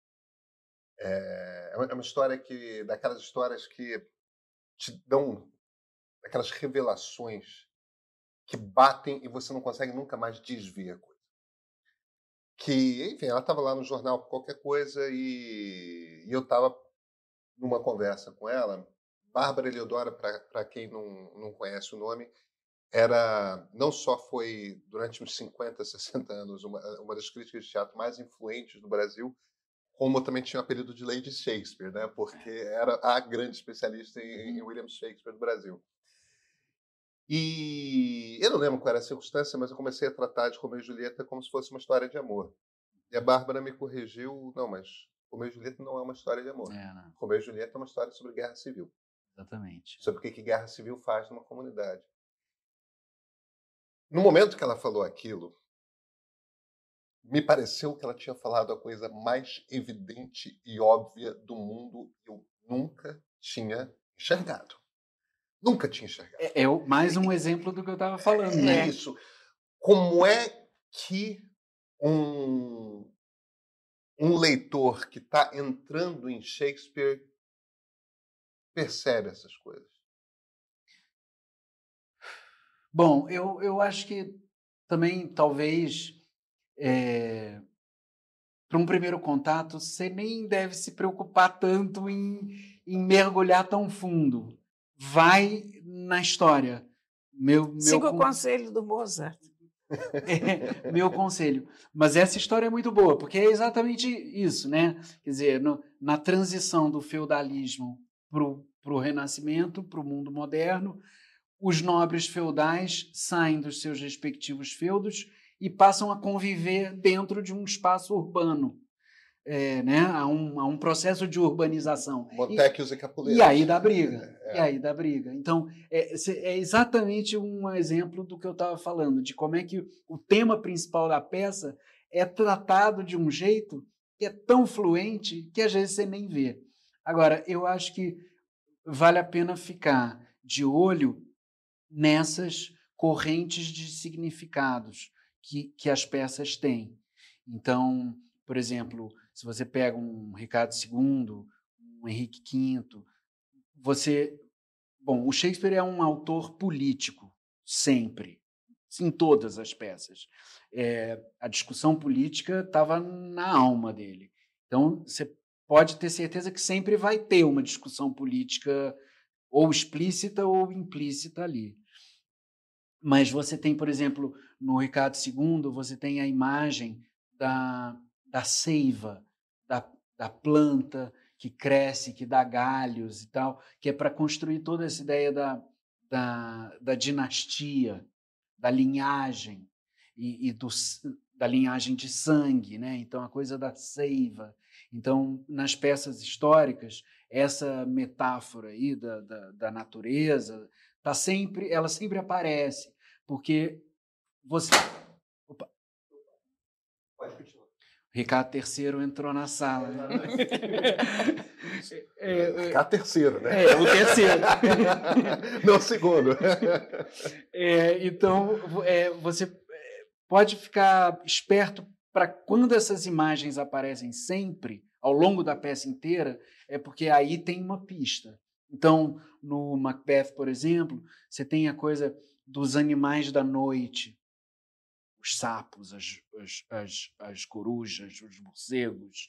é, é, é uma história que, daquelas histórias que te dão aquelas revelações que batem e você não consegue nunca mais desver a coisa que, enfim, ela estava lá no jornal por qualquer coisa e, e eu estava numa conversa com ela. Bárbara Eleodora, para quem não, não conhece o nome, era não só foi durante uns 50, 60 anos uma, uma das críticas de teatro mais influentes do Brasil, como também tinha o apelido de Lady Shakespeare, né? Porque era a grande especialista em, em William Shakespeare do Brasil. E eu não lembro qual era a circunstância, mas eu comecei a tratar de Romeu e Julieta como se fosse uma história de amor. E a Bárbara me corrigiu, não, mas Romeu e Julieta não é uma história de amor. É, Romeu e Julieta é uma história sobre guerra civil. Exatamente. Sobre o que, que guerra civil faz numa comunidade. No momento que ela falou aquilo, me pareceu que ela tinha falado a coisa mais evidente e óbvia do mundo que eu nunca tinha enxergado. Nunca tinha enxergado. É, é mais um exemplo do que eu estava falando, é, né? É isso. Como é que um, um leitor que está entrando em Shakespeare percebe essas coisas? Bom, eu, eu acho que também talvez é, para um primeiro contato você nem deve se preocupar tanto em, em mergulhar tão fundo vai na história. Meu, meu Siga con... o conselho do Mozart. é, meu conselho. Mas essa história é muito boa, porque é exatamente isso, né? Quer dizer, no, na transição do feudalismo o Renascimento, para o mundo moderno. Os nobres feudais saem dos seus respectivos feudos e passam a conviver dentro de um espaço urbano. É, né? há, um, há um processo de urbanização. Motéquios e, e capuleiros. E aí dá briga. É. E aí dá briga. Então, é, é exatamente um exemplo do que eu estava falando, de como é que o tema principal da peça é tratado de um jeito que é tão fluente que às vezes você nem vê. Agora, eu acho que vale a pena ficar de olho nessas correntes de significados que, que as peças têm. Então, por exemplo, se você pega um Ricardo II, um Henrique V, você. Bom, o Shakespeare é um autor político, sempre, em todas as peças. É, a discussão política estava na alma dele. Então, você pode ter certeza que sempre vai ter uma discussão política ou explícita ou implícita ali. Mas você tem, por exemplo, no Ricardo II, você tem a imagem da, da seiva, da, da planta que cresce, que dá galhos e tal, que é para construir toda essa ideia da, da, da dinastia, da linhagem e, e do, da linhagem de sangue, né? Então a coisa da seiva. Então nas peças históricas essa metáfora aí da, da, da natureza tá sempre, ela sempre aparece porque você. Opa. Pode continuar. Ricardo III entrou na sala. É, é, Ricardo III, né? É, o terceiro. Não o segundo. É, então, é, você pode ficar esperto para quando essas imagens aparecem sempre, ao longo da peça inteira, é porque aí tem uma pista. Então, no Macbeth, por exemplo, você tem a coisa dos animais da noite, os sapos, as, as, as, as corujas, os morcegos,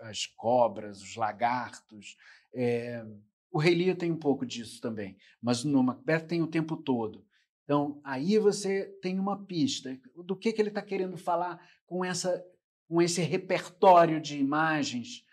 as cobras, os lagartos. É, o Rei tem um pouco disso também, mas no Macbeth tem o tempo todo. Então, aí você tem uma pista do que, que ele está querendo falar com, essa, com esse repertório de imagens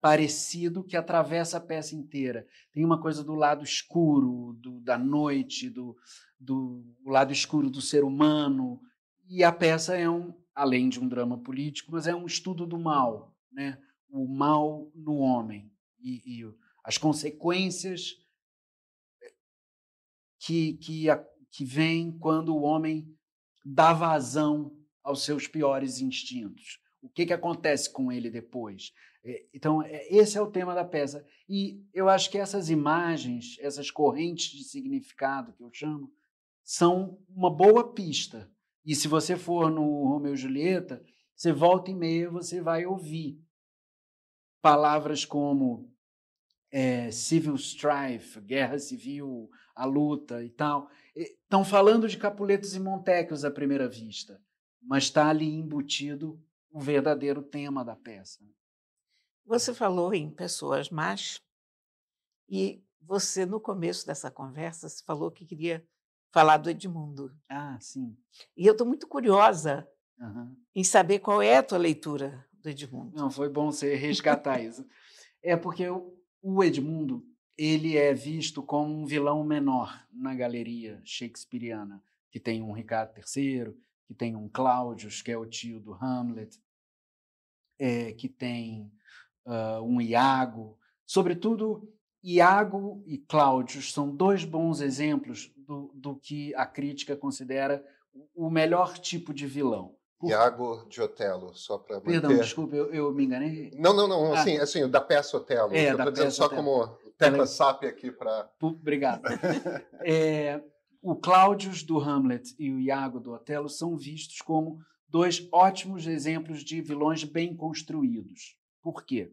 parecido que atravessa a peça inteira. Tem uma coisa do lado escuro, do, da noite, do, do lado escuro do ser humano. E a peça é um, além de um drama político, mas é um estudo do mal, né? o mal no homem e, e as consequências que, que, a, que vêm quando o homem dá vazão aos seus piores instintos. O que, que acontece com ele depois? É, então, é, esse é o tema da peça. E eu acho que essas imagens, essas correntes de significado que eu chamo, são uma boa pista. E se você for no Romeu e Julieta, você volta e meia, você vai ouvir palavras como é, civil strife, guerra civil, a luta e tal. Estão falando de Capuletos e Montecchios à primeira vista, mas está ali embutido o verdadeiro tema da peça. Você falou em pessoas más e você, no começo dessa conversa, falou que queria falar do Edmundo. Ah, sim. E eu estou muito curiosa uhum. em saber qual é a tua leitura do Edmundo. Não, foi bom você resgatar isso. É porque o Edmundo ele é visto como um vilão menor na galeria shakespeariana, que tem um Ricardo III, que tem um Cláudius, que é o tio do Hamlet, é, que tem uh, um Iago. Sobretudo, Iago e Cláudio são dois bons exemplos do, do que a crítica considera o melhor tipo de vilão. Por... Iago de Otelo, só para manter... Perdão, desculpa, eu, eu, me enganei. Não, não, não, ah. assim, assim, da peça Otelo. É, eu da peça só Otelo. como tecla SAP aqui para... Obrigado. é, o Cláudius do Hamlet e o Iago do Otelo são vistos como dois ótimos exemplos de vilões bem construídos. Por quê?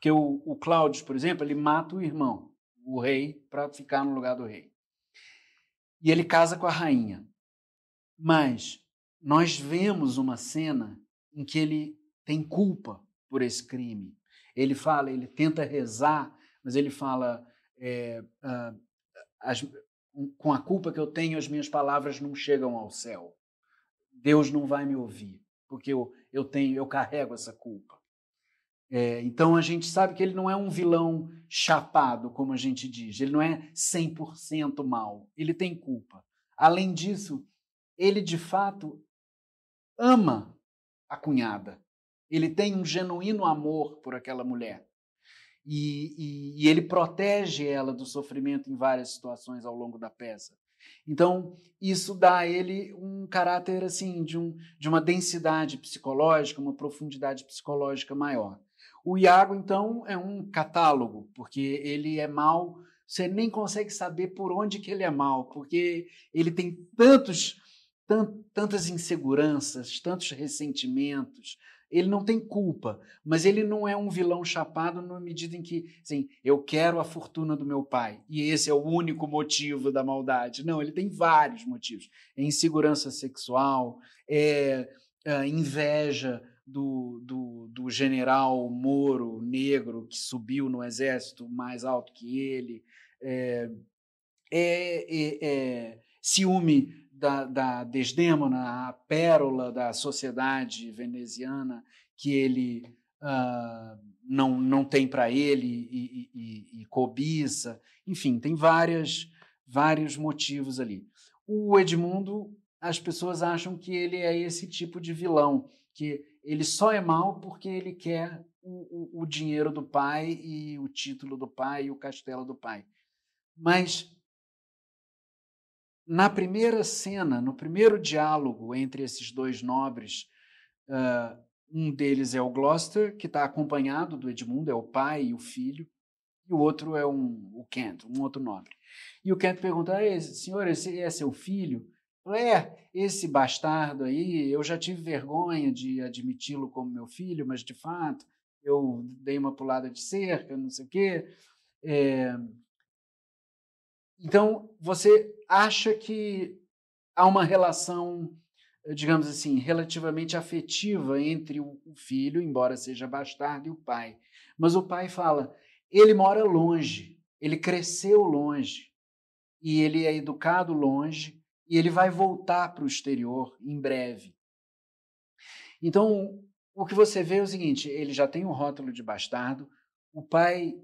Porque o, o Cláudio, por exemplo, ele mata o irmão, o rei, para ficar no lugar do rei. E ele casa com a rainha. Mas nós vemos uma cena em que ele tem culpa por esse crime. Ele fala, ele tenta rezar, mas ele fala: é, ah, as, com a culpa que eu tenho, as minhas palavras não chegam ao céu. Deus não vai me ouvir, porque eu, eu tenho, eu carrego essa culpa. É, então a gente sabe que ele não é um vilão chapado, como a gente diz. Ele não é 100% mal. Ele tem culpa. Além disso, ele de fato ama a cunhada. Ele tem um genuíno amor por aquela mulher. E, e, e, ele protege ela do sofrimento em várias situações ao longo da peça. Então, isso dá a ele um caráter assim de, um, de uma densidade psicológica, uma profundidade psicológica maior. O Iago, então, é um catálogo, porque ele é mal, você nem consegue saber por onde que ele é mal, porque ele tem tantos, tant, tantas inseguranças, tantos ressentimentos, ele não tem culpa, mas ele não é um vilão chapado na medida em que, assim, eu quero a fortuna do meu pai e esse é o único motivo da maldade. Não, ele tem vários motivos. É insegurança sexual, é, é inveja do, do, do, general Moro negro que subiu no exército mais alto que ele, é, é, é, é ciúme da, da Desdémona, a pérola da sociedade veneziana que ele uh, não, não tem para ele e, e, e, cobiça. Enfim, tem várias, vários motivos ali. O Edmundo, as pessoas acham que ele é esse tipo de vilão, que ele só é mal porque ele quer o, o, o dinheiro do pai e o título do pai e o castelo do pai. Mas na primeira cena, no primeiro diálogo entre esses dois nobres, uh, um deles é o Gloucester, que está acompanhado do Edmundo, é o pai e o filho, e o outro é um, o Kent, um outro nobre. E o Kent pergunta: ah, senhor, esse é seu filho? É, esse bastardo aí, eu já tive vergonha de admiti-lo como meu filho, mas de fato eu dei uma pulada de cerca, não sei o quê. É, então, você acha que há uma relação, digamos assim, relativamente afetiva entre o filho, embora seja bastardo, e o pai. Mas o pai fala: ele mora longe, ele cresceu longe, e ele é educado longe, e ele vai voltar para o exterior em breve. Então, o que você vê é o seguinte: ele já tem um rótulo de bastardo, o pai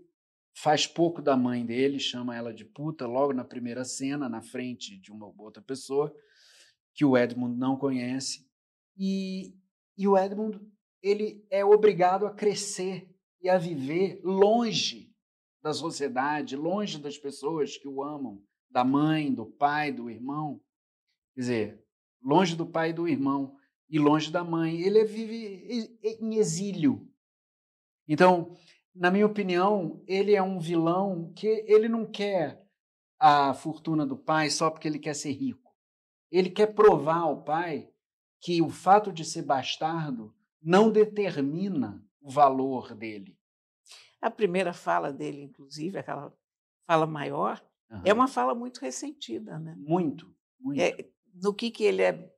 faz pouco da mãe dele, chama ela de puta logo na primeira cena, na frente de uma outra pessoa, que o Edmund não conhece. E, e o Edmund ele é obrigado a crescer e a viver longe da sociedade, longe das pessoas que o amam, da mãe, do pai, do irmão. Quer dizer, longe do pai e do irmão e longe da mãe. Ele vive em exílio. Então, na minha opinião, ele é um vilão que ele não quer a fortuna do pai só porque ele quer ser rico. Ele quer provar ao pai que o fato de ser bastardo não determina o valor dele. A primeira fala dele, inclusive, aquela fala maior, uhum. é uma fala muito ressentida, né? Muito, muito. É, no que, que ele é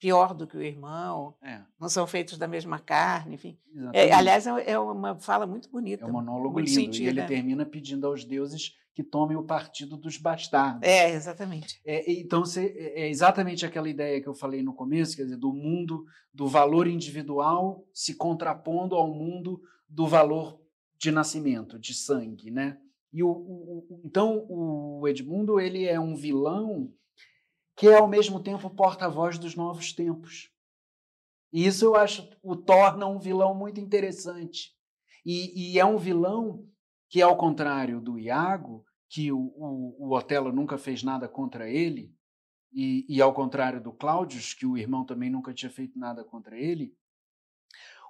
pior do que o irmão, é. não são feitos da mesma carne, enfim. É, aliás, é, é uma fala muito bonita. É um monólogo lindo. Sentido, e ele né? termina pedindo aos deuses que tomem o partido dos bastardos. É, exatamente. É, então, é exatamente aquela ideia que eu falei no começo, quer dizer, do mundo, do valor individual se contrapondo ao mundo do valor de nascimento, de sangue, né? E o, o, então o Edmundo ele é um vilão que é ao mesmo tempo porta-voz dos novos tempos. E isso eu acho o torna um vilão muito interessante. E, e é um vilão que, ao contrário do Iago, que o, o, o Otelo nunca fez nada contra ele, e, e, ao contrário do Cláudius, que o irmão também nunca tinha feito nada contra ele,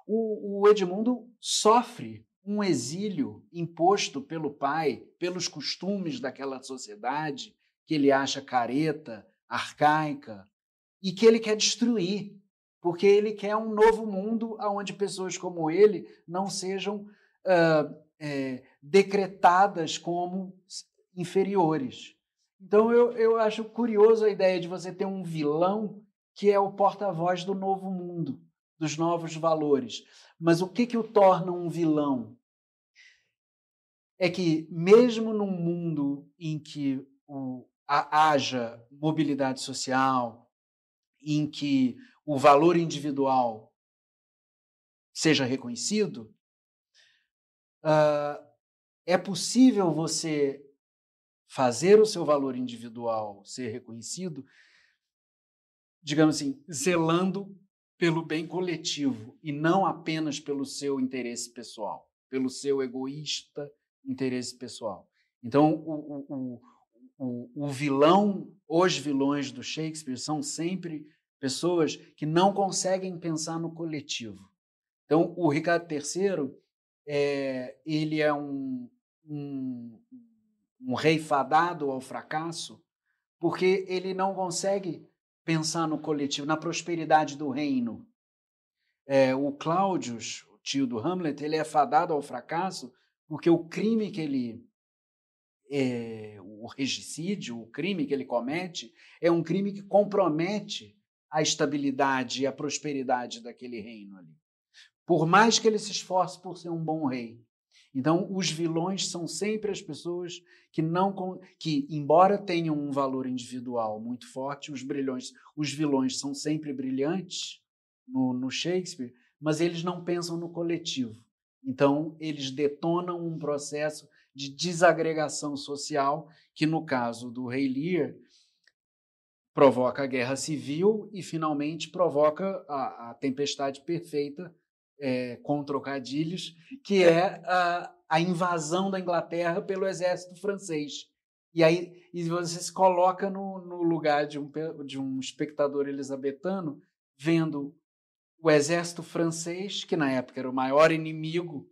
o, o Edmundo sofre um exílio imposto pelo pai, pelos costumes daquela sociedade que ele acha careta, arcaica, e que ele quer destruir, porque ele quer um novo mundo onde pessoas como ele não sejam uh, é, decretadas como inferiores. Então eu, eu acho curioso a ideia de você ter um vilão que é o porta-voz do novo mundo, dos novos valores. Mas o que, que o torna um vilão? É que, mesmo num mundo em que o, haja mobilidade social, em que o valor individual seja reconhecido, uh, é possível você fazer o seu valor individual ser reconhecido, digamos assim, zelando pelo bem coletivo e não apenas pelo seu interesse pessoal, pelo seu egoísta interesse pessoal. Então, o, o, o vilão, os vilões do Shakespeare são sempre pessoas que não conseguem pensar no coletivo. Então, o Ricardo III, é, ele é um, um, um rei fadado ao fracasso, porque ele não consegue pensar no coletivo, na prosperidade do reino. É, o Cláudius, o tio do Hamlet, ele é fadado ao fracasso porque o crime que ele é, o regicídio, o crime que ele comete, é um crime que compromete a estabilidade e a prosperidade daquele reino ali. Por mais que ele se esforce por ser um bom rei. Então, os vilões são sempre as pessoas que não que embora tenham um valor individual muito forte, os brilhões, os vilões são sempre brilhantes no, no Shakespeare, mas eles não pensam no coletivo. Então, eles detonam um processo de desagregação social, que no caso do Rei Lear provoca a guerra civil e finalmente provoca a, a tempestade perfeita é, com trocadilhos, que é a, a, invasão da Inglaterra pelo exército francês. E aí e você se coloca no, no lugar de um, de um espectador elisabetano vendo o exército francês, que na época era o maior inimigo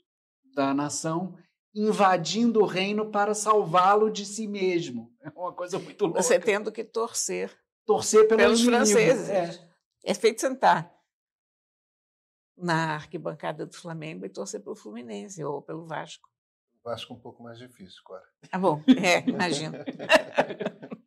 da nação, invadindo o reino para salvá-lo de si mesmo. É uma coisa muito louca. Você tendo que torcer. Torcer pelo pelos inimigo. franceses. É. é feito sentar na arquibancada do Flamengo e torcer pelo Fluminense ou pelo Vasco. O Vasco é um pouco mais difícil, agora. Ah, bom, é, imagino.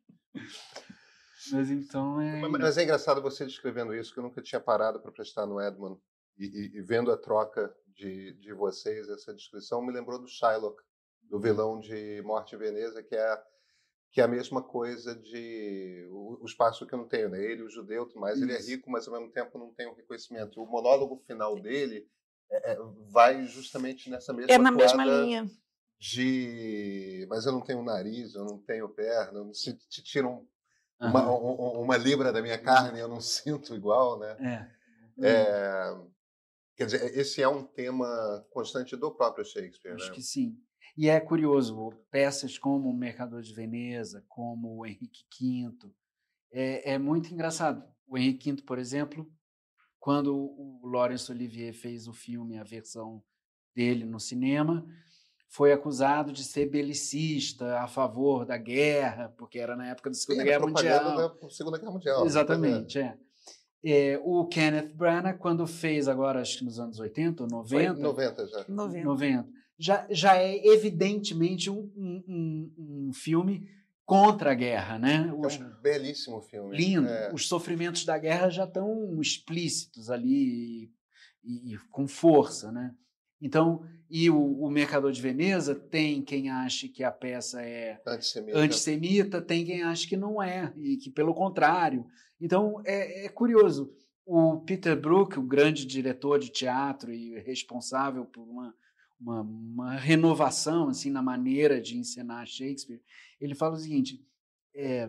Mas então é. Mas é engraçado você descrevendo isso, que eu nunca tinha parado para prestar no Edmund e, e, e, vendo a troca de, de vocês, essa descrição me lembrou do Shylock, do vilão de Morte em Veneza, que é que é a mesma coisa de o, o espaço que eu não tenho, né? Ele, o judeu, mas ele é rico, mas ao mesmo tempo não tem o um reconhecimento. O monólogo final dele é, é, vai justamente nessa mesma É na mesma linha. De, mas eu não tenho nariz, eu não tenho perna, se te tiram uma, uhum. uma, libra da minha carne, eu não sinto igual, né? É. é. Quer dizer, esse é um tema constante do próprio Shakespeare, Acho né? que sim. E é curioso, peças como O Mercador de Veneza, como o Henrique V, é, é muito engraçado. O Henrique V, por exemplo, quando o Laurence Olivier fez o filme, a versão dele no cinema, foi acusado de ser belicista, a favor da guerra, porque era na época da Segunda Guerra Mundial. Da Segunda Guerra Mundial. Exatamente, é. É. O Kenneth Branagh, quando fez agora, acho que nos anos 80 ou 90... Foi 90 já. 90. 90 já, já é evidentemente um, um, um filme contra a guerra, né? Os, é um belíssimo filme. Lindo. É. Os sofrimentos da guerra já estão explícitos ali e, e, com força, né? Então, e o, o, Mercador de Veneza tem quem acha que a peça é antissemita. antissemita, tem quem acha que não é, e que pelo contrário. Então, é, é curioso. O Peter Brook, o grande diretor de teatro e responsável por uma uma, uma, renovação assim na maneira de ensinar Shakespeare. Ele fala o seguinte: é,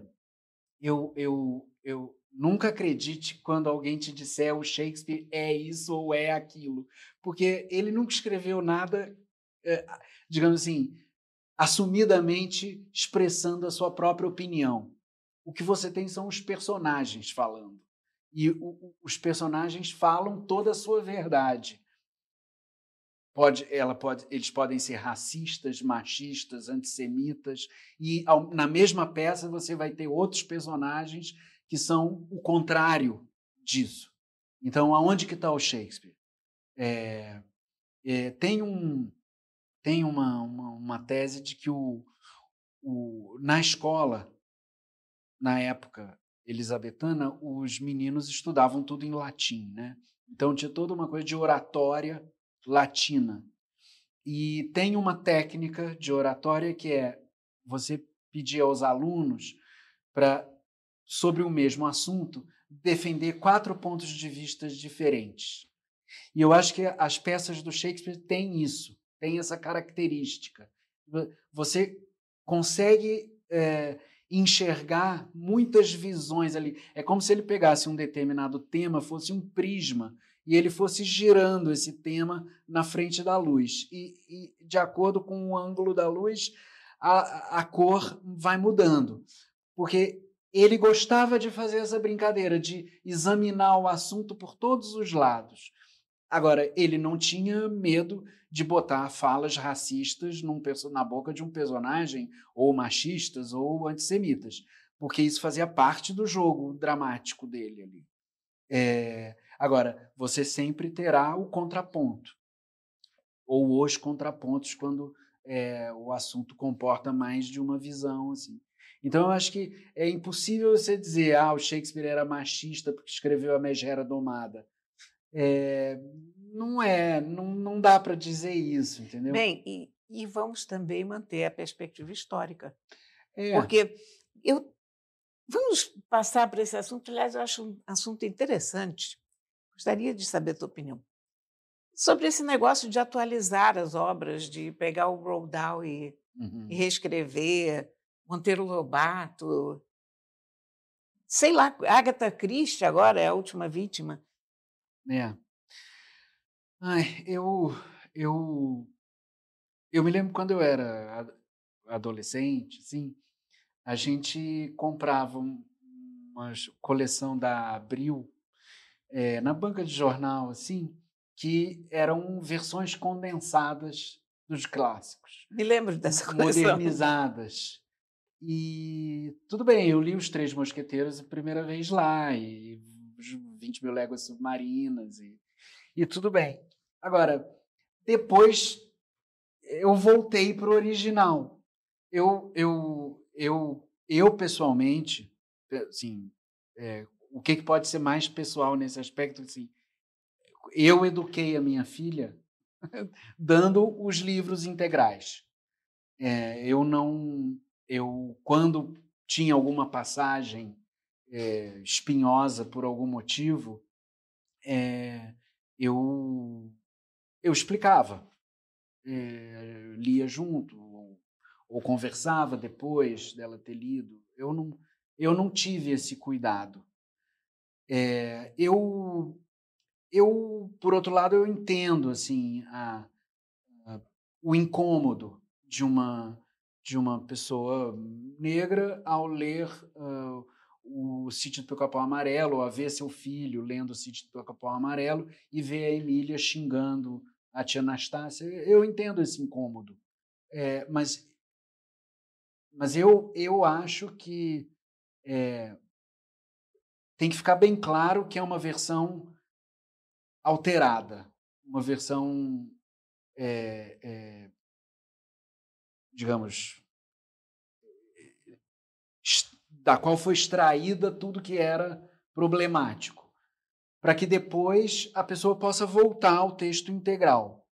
eu, eu, eu nunca acredite quando alguém te disser o Shakespeare é isso ou é aquilo, porque ele nunca escreveu nada, é, digamos assim, assumidamente expressando a sua própria opinião. O que você tem são os personagens falando. E o, os personagens falam toda a sua verdade. Pode, ela pode, eles podem ser racistas, machistas, antissemitas, e ao, na mesma peça você vai ter outros personagens que são o contrário disso. Então, aonde que está o Shakespeare? É, é, tem um, tem uma, uma, uma, tese de que o, o, na escola, na época elisabetana, os meninos estudavam tudo em latim, né? Então tinha toda uma coisa de oratória latina. E tem uma técnica de oratória que é você pedir aos alunos para, sobre o mesmo assunto, defender quatro pontos de vista diferentes. E eu acho que as peças do Shakespeare têm isso. tem essa característica. Você consegue é, enxergar muitas visões ali. É como se ele pegasse um determinado tema, fosse um prisma, e ele fosse girando esse tema na frente da luz. E, e de acordo com o ângulo da luz, a, a cor vai mudando. Porque ele gostava de fazer essa brincadeira, de examinar o assunto por todos os lados. Agora, ele não tinha medo de botar falas racistas num, na boca de um personagem, ou machistas, ou antissemitas, porque isso fazia parte do jogo dramático dele ali. É, agora, você sempre terá o contraponto, ou os contrapontos, quando é, o assunto comporta mais de uma visão. assim. Então, eu acho que é impossível você dizer ah, o Shakespeare era machista porque escreveu a Megera Domada. É, não é, não, não dá para dizer isso, entendeu? Bem, e, e, vamos também manter a perspectiva histórica. É. Porque eu. Vamos passar para esse assunto. Aliás, eu acho um assunto interessante. Gostaria de saber a tua opinião. Sobre esse negócio de atualizar as obras, de pegar o Roldão e, uhum. e reescrever, Monteiro Lobato, sei lá, Agatha Christie agora é a última vítima. É. Ai, eu, eu, eu me lembro quando eu era adolescente, assim, a gente comprava uma coleção da Abril é, na banca de jornal, assim, que eram versões condensadas dos clássicos. Me lembro dessa coleção. Modernizadas. E tudo bem, eu li Os Três Mosqueteiros a primeira vez lá, e 20 mil léguas submarinas, e, e tudo bem. Agora, depois eu voltei para o original. Eu, eu, eu, eu pessoalmente, assim, é, o que, que pode ser mais pessoal nesse aspecto? Assim, eu eduquei a minha filha dando os livros integrais. É, eu não, eu quando tinha alguma passagem é, espinhosa por algum motivo, é, eu eu explicava, é, lia junto, ou, ou, conversava depois dela ter lido. Eu não, eu não tive esse cuidado. É, eu, eu, por outro lado, eu entendo assim a, a, o incômodo de uma de uma pessoa negra ao ler uh, o Sítio do Capão Amarelo, a ver seu filho lendo o Sítio do Capão Amarelo e ver a Emília xingando a tia Anastácia. Eu entendo esse incômodo, é, mas, mas eu, eu acho que é, tem que ficar bem claro que é uma versão alterada, uma versão, é, é, digamos, da qual foi extraída tudo que era problemático para que depois a pessoa possa voltar ao texto integral.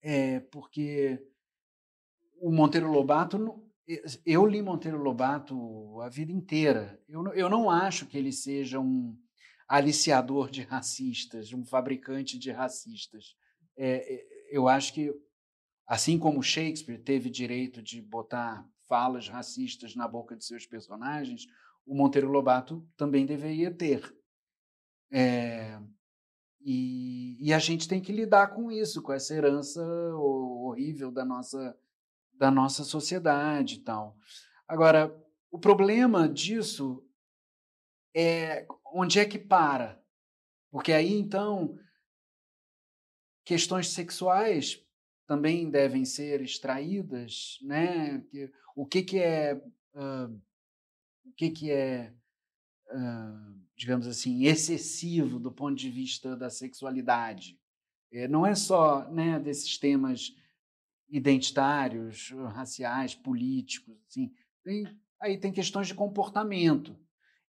É, porque o Monteiro Lobato, eu li Monteiro Lobato a vida inteira. Eu, eu não acho que ele seja um aliciador de racistas, um fabricante de racistas. É, é eu acho que, assim como Shakespeare teve direito de botar falas racistas na boca de seus personagens, o Monteiro Lobato também deveria ter. É, e, e, a gente tem que lidar com isso, com essa herança horrível da nossa, da nossa sociedade e tal. Agora, o problema disso é onde é que para? Porque aí, então, questões sexuais também devem ser extraídas, né? O que, que é uh, o que, que é uh, digamos assim, excessivo do ponto de vista da sexualidade. É, não é só né, desses temas identitários, raciais, políticos, assim. Tem, aí tem questões de comportamento.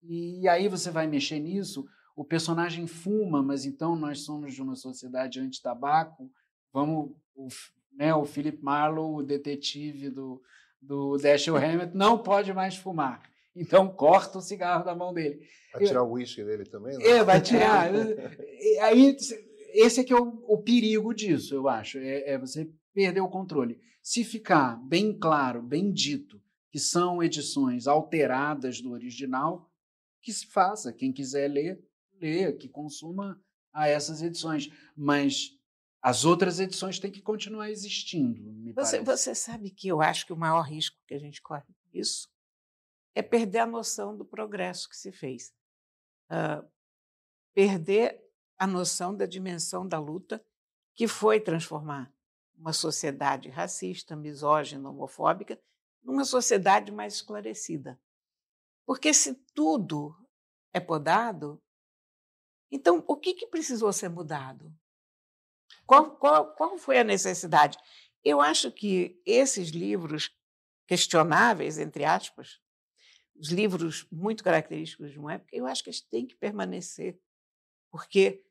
E aí você vai mexer nisso, o personagem fuma, mas então nós somos de uma sociedade anti-tabaco, vamos, o, né, o Philip Marlowe, o detetive do, do Dashiell Hammett, não pode mais fumar. Então corta o cigarro da mão dele. Vai tirar o uísque dele também? Não? É, vai tirar. Aí, esse é que é o, o perigo disso, eu acho. É, é, você perder o controle. Se ficar bem claro, bem dito, que são edições alteradas do original, que se faça. Quem quiser ler, lê, que consuma a essas edições. Mas as outras edições têm que continuar existindo. Você, você sabe que eu acho que o maior risco que a gente corre com isso é perder a noção do progresso que se fez. Uh, perder a noção da dimensão da luta que foi transformar uma sociedade racista, misógina, homofóbica, numa sociedade mais esclarecida. Porque se tudo é podado, então o que, que precisou ser mudado? Qual, qual, qual foi a necessidade? Eu acho que esses livros questionáveis, entre aspas, os livros muito característicos de uma época, eu acho que eles têm que permanecer, porque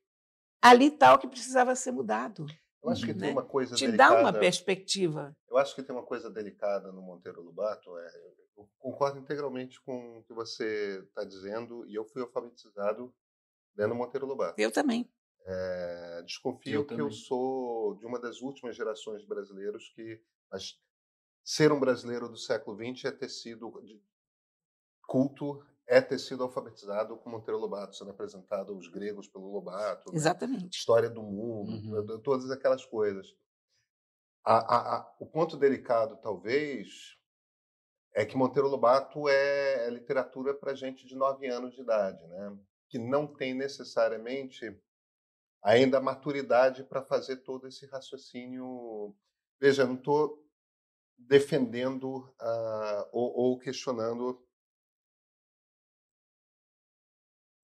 ali está o que precisava ser mudado. Eu acho que né? tem uma coisa Te delicada. dá uma perspectiva. Eu acho que tem uma coisa delicada no Monteiro Lobato. É, eu concordo integralmente com o que você está dizendo e eu fui alfabetizado lendo Monteiro Lobato. Eu também. É, desconfio Eu que eu sou de uma das últimas gerações de brasileiros que ser um brasileiro do século XX é ter sido de- culto, é ter sido alfabetizado com Monteiro Lobato, sendo apresentado aos gregos pelo Lobato, né? Exatamente. história do mundo, Uhum. to- todas aquelas coisas. A- a- a- o ponto delicado, talvez, é que Monteiro Lobato é, é literatura para gente de nove anos de idade, né? que não tem necessariamente ainda a maturidade para fazer todo esse raciocínio. Veja, não estou defendendo ah, ou, ou questionando.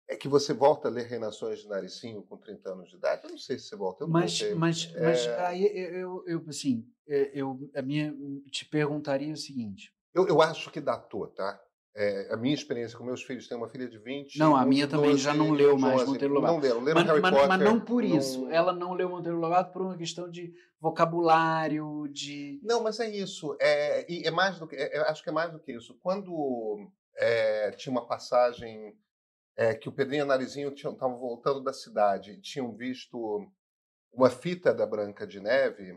É que você volta a ler Reinações de Naricinho com 30 anos de idade? Eu não sei se você volta. Eu Mas, voltei. mas, mas É, aí eu, eu, assim, é, eu a minha, te perguntaria o seguinte. eu, eu acho que datou, tá? É, a minha experiência com meus filhos, tem uma filha de 20. Não, a minha de também já não leu mais 11. Monteiro Lobato. Não leram, leram Mas, Harry mas- Potter. mas não por isso. não- Ela não leu Monteiro Lobato por uma questão de vocabulário, de. Não, mas é isso. É, e é mais do que, é- é- acho que é mais do que isso. Quando é, tinha uma passagem é, que o Pedrinho e o Narizinho estavam voltando da cidade e tinham visto uma fita da Branca de Neve,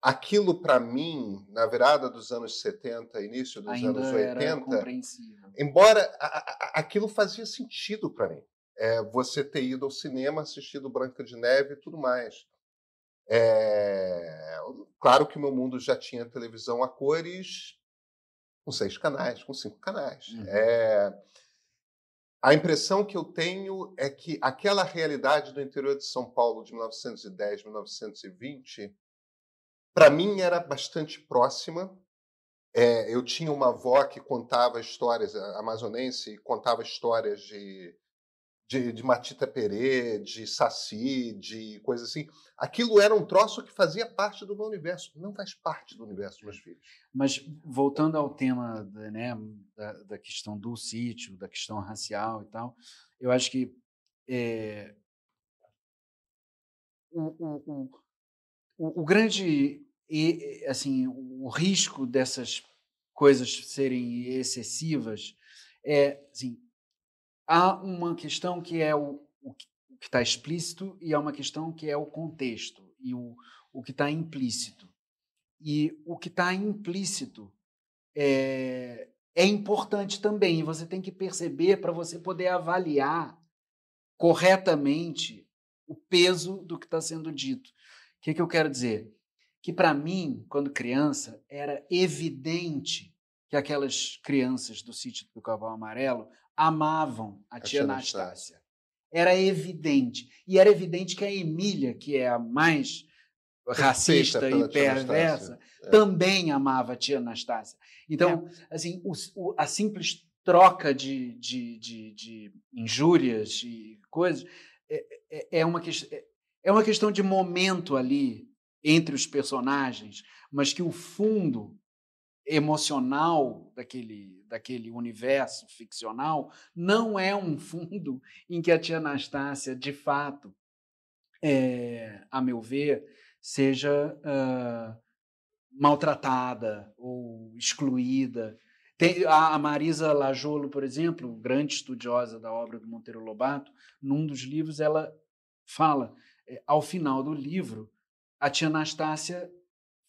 aquilo para mim, na virada dos anos 70, início dos ainda anos era 80, compreensível. embora a- a- a- aquilo fazia sentido para mim. É, você ter ido ao cinema, assistido Branca de Neve e tudo mais. É, claro que o meu mundo já tinha televisão a cores com seis canais, com cinco canais. Uhum. É, a impressão que eu tenho é que aquela realidade do interior de São Paulo de 1910, 1920, para mim era bastante próxima. É, eu tinha uma avó que contava histórias, amazonense, contava histórias de, de, de Matita Perê, de Saci, de coisas assim. Aquilo era um troço que fazia parte do meu universo. Não faz parte do universo meus filhos. Mas voltando ao tema da, né, da, da questão do sítio, da questão racial e tal, eu acho que é, o, o, o, o grande e, assim o risco dessas coisas serem excessivas é assim, há uma questão que é o, o que está explícito e há uma questão que é o contexto e o, o que está implícito. E o que está implícito é, é importante também. e Você tem que perceber para você poder avaliar corretamente o peso do que está sendo dito. O que, que eu quero dizer? Que para mim, quando criança, era evidente que aquelas crianças do sítio do Pica-Pau Amarelo amavam a, A tia Anastácia. Era evidente. E era evidente que a Emília, que é a mais racista e perversa. É. também amava a tia Anastácia. Então, assim, o- o- a simples troca de, de, de, de injúrias e coisas é, é, é uma é- é uma questão de momento ali entre os personagens, mas que o fundo emocional daquele, daquele universo ficcional não é um fundo em que a tia Anastácia, de fato, é, a meu ver, seja ah, maltratada ou excluída. Tem, a, Marisa Lajolo, por exemplo, grande estudiosa da obra do Monteiro Lobato, num dos livros ela fala, eh, ao final do livro, a tia Anastácia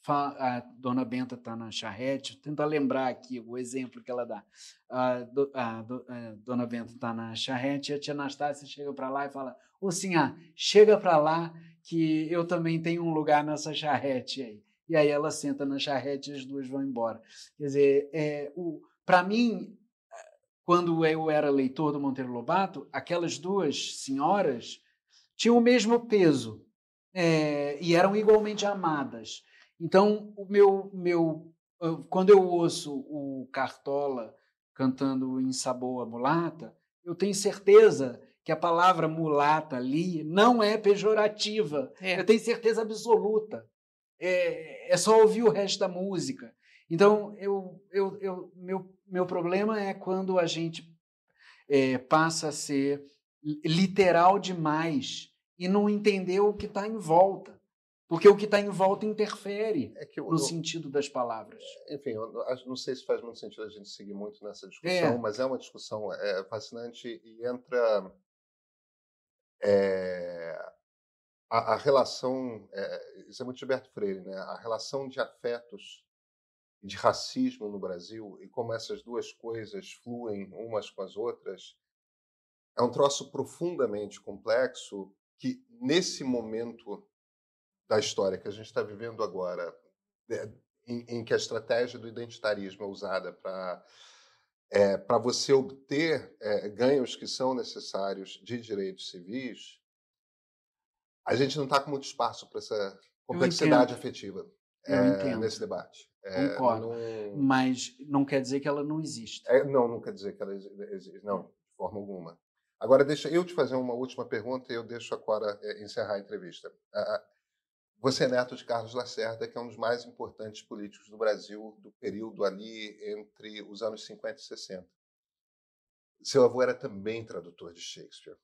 a dona Benta está na charrete, tenta lembrar aqui o exemplo que ela dá. A, do, a, do, a dona Benta está na charrete e a tia Anastácia chega para lá e fala: Ô Sinhá, chega para lá que eu também tenho um lugar nessa charrete aí. E aí ela senta na charrete e as duas vão embora. Quer dizer, é, para mim, quando eu era leitor do Monteiro Lobato, aquelas duas senhoras tinham o mesmo peso é, e eram igualmente amadas. Então, o meu, meu, quando eu ouço o Cartola cantando em Saboa Mulata, eu tenho certeza que a palavra mulata ali não é pejorativa. É. Eu tenho certeza absoluta. É, é só ouvir o resto da música. Então, eu, eu, eu, meu, meu problema é quando a gente é, passa a ser literal demais e não entender o que está em volta. Porque o que está em volta interfere é eu, no eu, sentido das palavras. Enfim, eu não sei se faz muito sentido a gente seguir muito nessa discussão, é. mas é uma discussão é, fascinante e entra é, a, a, relação. É, isso é muito Gilberto Freire, né? A relação de afetos e de racismo no Brasil e como essas duas coisas fluem umas com as outras é um troço profundamente complexo que, nesse momento da história que a gente está vivendo agora, é, em, em, que a estratégia do identitarismo é usada para é, para você obter é, ganhos que são necessários de direitos civis, a gente não está com muito espaço para essa complexidade afetiva é, nesse debate. É, Concordo. Não... Mas não quer dizer que ela não existe. É, não, não quer dizer que ela existe. Não, de forma alguma. Agora, deixa eu te fazer uma última pergunta e eu deixo a Cora é, encerrar a entrevista. Você é neto de Carlos Lacerda, que é um dos mais importantes políticos do Brasil do período ali entre os anos 50 e 60. Seu avô era também tradutor de Shakespeare.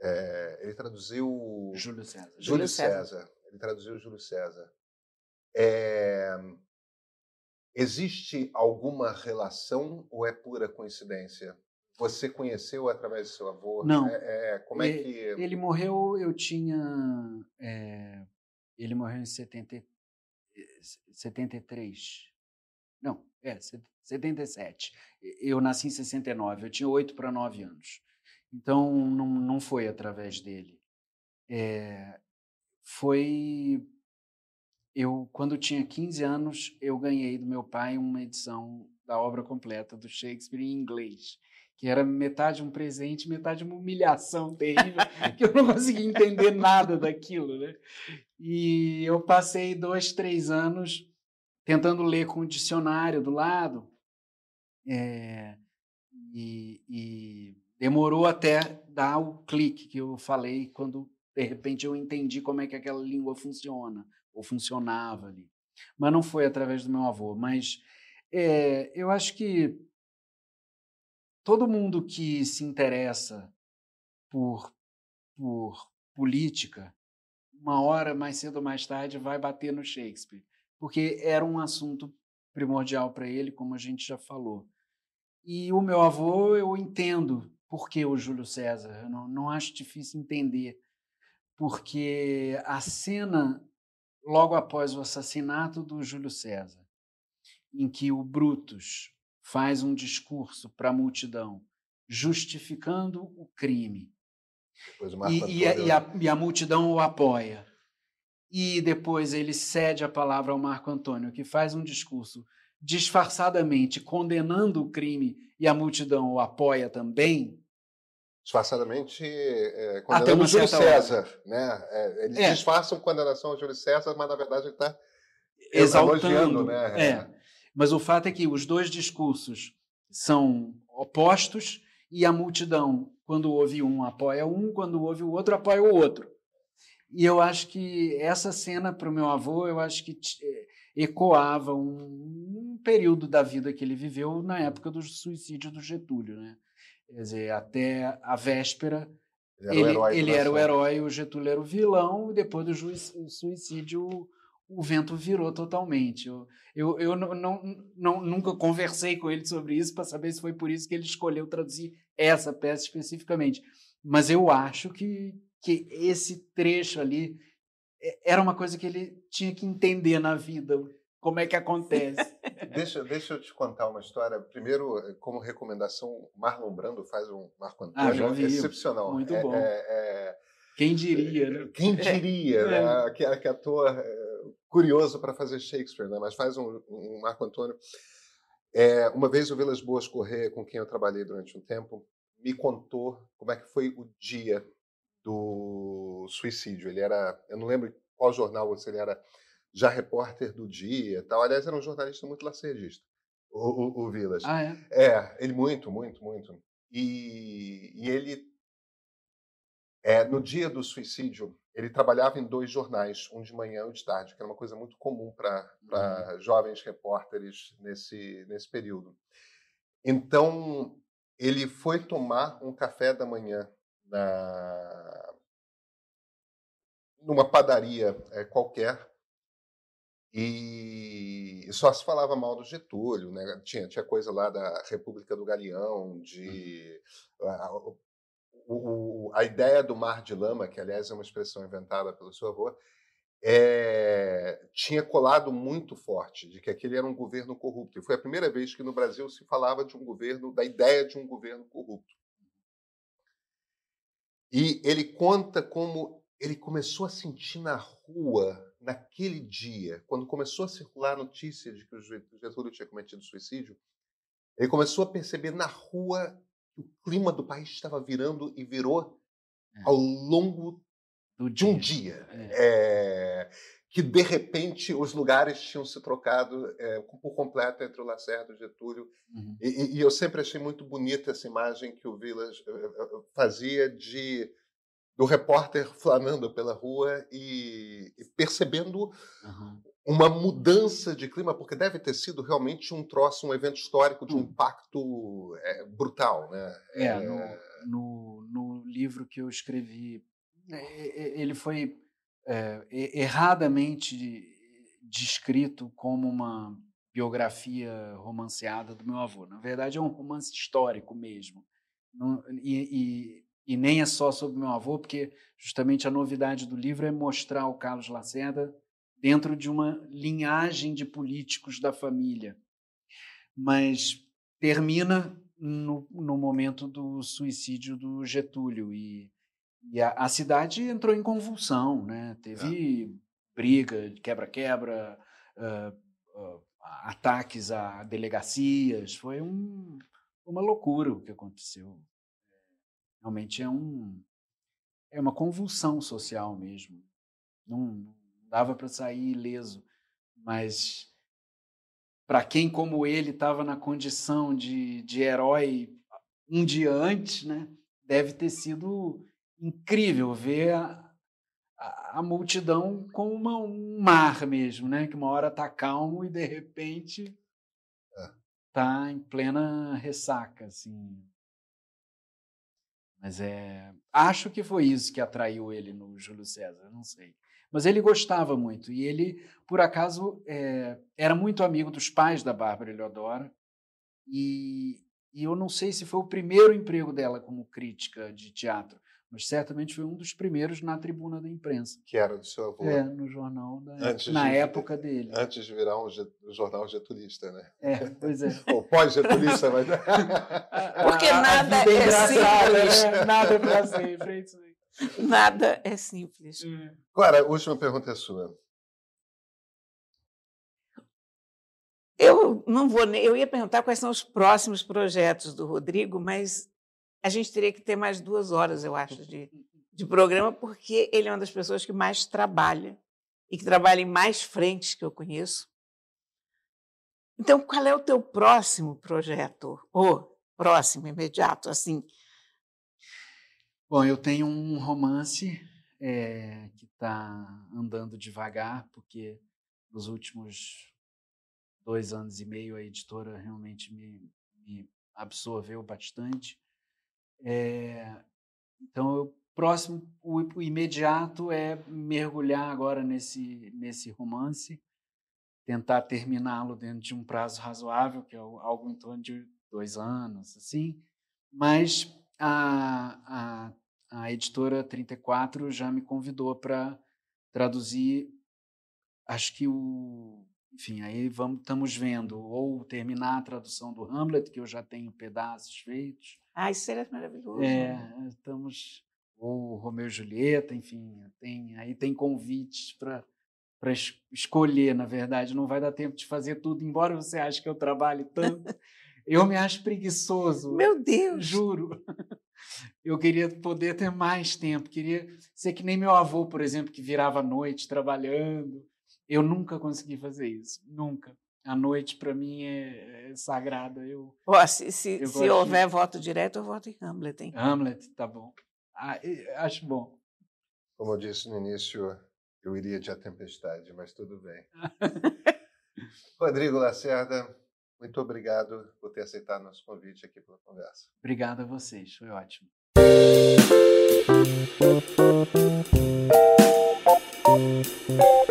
É, ele traduziu Júlio César. Júlio, Júlio César. César. Ele traduziu Júlio César. É, existe alguma relação ou é pura coincidência? Você conheceu através do seu avô? Não. É, é como é que ele morreu? Eu tinha é, ele morreu em 70, 73. Não, é, 77. Eu nasci em 69, eu tinha 8 para 9 anos. Então, não, não foi através dele. É, foi. Eu, quando tinha 15 anos, eu ganhei do meu pai uma edição da obra completa do Shakespeare em inglês que era metade um presente, metade uma humilhação terrível, que eu não conseguia entender nada daquilo, né? E eu passei dois, três anos tentando ler com o dicionário do lado, é, e, e demorou até dar o clique que eu falei quando de repente eu entendi como é que aquela língua funciona ou funcionava ali. Mas não foi através do meu avô. Mas é, eu acho que todo mundo que se interessa por, por política, uma hora mais cedo ou mais tarde vai bater no Shakespeare, porque era um assunto primordial para ele, como a gente já falou. E o meu avô, eu entendo por que o Júlio César, eu não, não acho difícil entender, porque a cena logo após o assassinato do Júlio César, em que o Brutus faz um discurso para a multidão justificando o crime. E, e, a, e, a, e, a, multidão o apoia. E depois ele cede a palavra ao Marco Antônio, que faz um discurso disfarçadamente condenando o crime e a multidão o apoia também. Disfarçadamente é, condenando o Júlio César. Né? É, eles é. disfarçam condenação ao Júlio César, mas na verdade ele está exaltando. Né? É. Mas o fato é que os dois discursos são opostos e a multidão, quando ouve um, apoia um, quando ouve o outro, apoia o outro. E eu acho que essa cena, para o meu avô, eu acho que eh, ecoava um, um, período da vida que ele viveu na época do suicídio do Getúlio. Né? Quer dizer, até a véspera, ele, era, ele, o, ele era o herói, o Getúlio era o vilão, e depois do suicídio o vento virou totalmente. Eu, eu, eu não, não, não, nunca conversei com ele sobre isso para saber se foi por isso que ele escolheu traduzir essa peça especificamente. Mas eu acho que, que esse trecho ali é, era uma coisa que ele tinha que entender na vida, como é que acontece. deixa, deixa eu te contar uma história. Primeiro, como recomendação, Marlon Brando faz um Marco Antônio ah, já vi. excepcional. Muito é, bom. É, é, quem diria, né? Quem diria, é. né? Que, ator é, curioso para fazer Shakespeare, né? Mas faz um, um Marco Antônio. É, uma vez o Vilas Boas Corrêa, com quem eu trabalhei durante um tempo, me contou como é que foi o dia do suicídio. Ele era, eu não lembro qual jornal, se ele era já repórter do dia, tal. Aliás, era um jornalista muito lacerdista, o, o, o Vilas. Ah, é? É, ele muito, muito, muito. E, e ele, é, no dia do suicídio, ele trabalhava em dois jornais, um de manhã e um de tarde, que era uma coisa muito comum para uhum. jovens repórteres nesse, nesse período. Então, ele foi tomar um café da manhã na, numa padaria é, qualquer e só se falava mal do Getúlio, né? Tinha, tinha coisa lá da República do Galeão, de uhum o, a ideia do mar de lama, que aliás é uma expressão inventada pelo seu avô, é, tinha colado muito forte de que aquele era um governo corrupto. E foi a primeira vez que no Brasil se falava de um governo, da ideia de um governo corrupto. E ele conta como ele começou a sentir na rua, naquele dia, quando começou a circular a notícia de que o Getúlio tinha cometido suicídio, ele começou a perceber na rua o clima do país estava virando e virou é. ao longo do de um dia. É. É, que, de repente, os lugares tinham se trocado é, por completo entre o Lacerda e o Getúlio. Uhum. E, e, eu sempre achei muito bonita essa imagem que o Vilas eh, eh, eh, fazia de do repórter flanando pela rua e, e percebendo uhum uma mudança de clima, porque deve ter sido realmente um troço, um evento histórico de um hum. impacto é, brutal, né? É, é... No, no, no, livro que eu escrevi, ele foi é, erradamente descrito como uma biografia romanceada do meu avô. Na verdade, é um romance histórico mesmo. e, e, e nem é só sobre meu avô, porque justamente a novidade do livro é mostrar o Carlos Lacerda dentro de uma linhagem de políticos da família. Mas termina no, no momento do suicídio do Getúlio e, e a, a, cidade entrou em convulsão, né? Teve é. briga, quebra-quebra, uh, uh, ataques a delegacias, foi um, uma loucura o que aconteceu. Realmente é um é uma convulsão social mesmo. Não, dava para sair ileso, mas para quem como ele estava na condição de, de herói um dia antes, né, deve ter sido incrível ver a, a, a multidão como uma, um mar mesmo, né, que uma hora está calmo e de repente está é. em plena ressaca, assim. Mas é, acho que foi isso que atraiu ele no Júlio César, não sei. Mas ele gostava muito. E ele, por acaso, é, era muito amigo dos pais da Bárbara Eleodora. E, e eu não sei se foi o primeiro emprego dela como crítica de teatro, mas certamente foi um dos primeiros na tribuna da imprensa. Que era do seu avô. É, no jornal da antes na de, época dele. Antes de virar um, jornal getulista, né? É, pois é. Ou pós-getulista, mas... Porque nada é, é simples. Né? Nada é para sempre, é isso aí. Nada é simples. Hum. Agora, a última pergunta é sua. Eu não vou. Eu ia perguntar quais são os próximos projetos do Rodrigo, mas a gente teria que ter mais duas horas, eu acho, de, de programa, porque ele é uma das pessoas que mais trabalha e que trabalha em mais frentes que eu conheço. Então, qual é o teu próximo projeto? Ou próximo, imediato, assim, Bom, eu tenho um romance é, que está andando devagar, porque nos últimos dois anos e meio a editora realmente me, me absorveu bastante. É, então, o próximo, o, o, imediato é mergulhar agora nesse, nesse romance, tentar terminá-lo dentro de um prazo razoável, que é algo em torno de dois anos, assim. Mas a, a a editora 34 já me convidou para traduzir, acho que o. Enfim, aí vamos, estamos vendo ou terminar a tradução do Hamlet, que eu já tenho pedaços feitos. Ah, isso seria maravilhoso. É, estamos. Ou Romeu e Julieta, enfim, tem, aí tem convites para para escolher, na verdade, não vai dar tempo de fazer tudo, embora você ache que eu trabalhe tanto. eu me acho preguiçoso. Meu Deus! Juro. Eu queria poder ter mais tempo, queria ser que nem meu avô, por exemplo, que virava à noite trabalhando. Eu nunca consegui fazer isso, nunca. A noite, para mim, é, é, sagrada. Eu, oh, se se, se houver de... voto direto, eu voto em Hamlet. Hein? Hamlet, tá bom. Ah, acho bom. Como eu disse no início, eu iria de A Tempestade, mas tudo bem. Rodrigo Lacerda, muito obrigado por ter aceitado nosso convite aqui pela conversa. Obrigado a vocês, foi ótimo. You.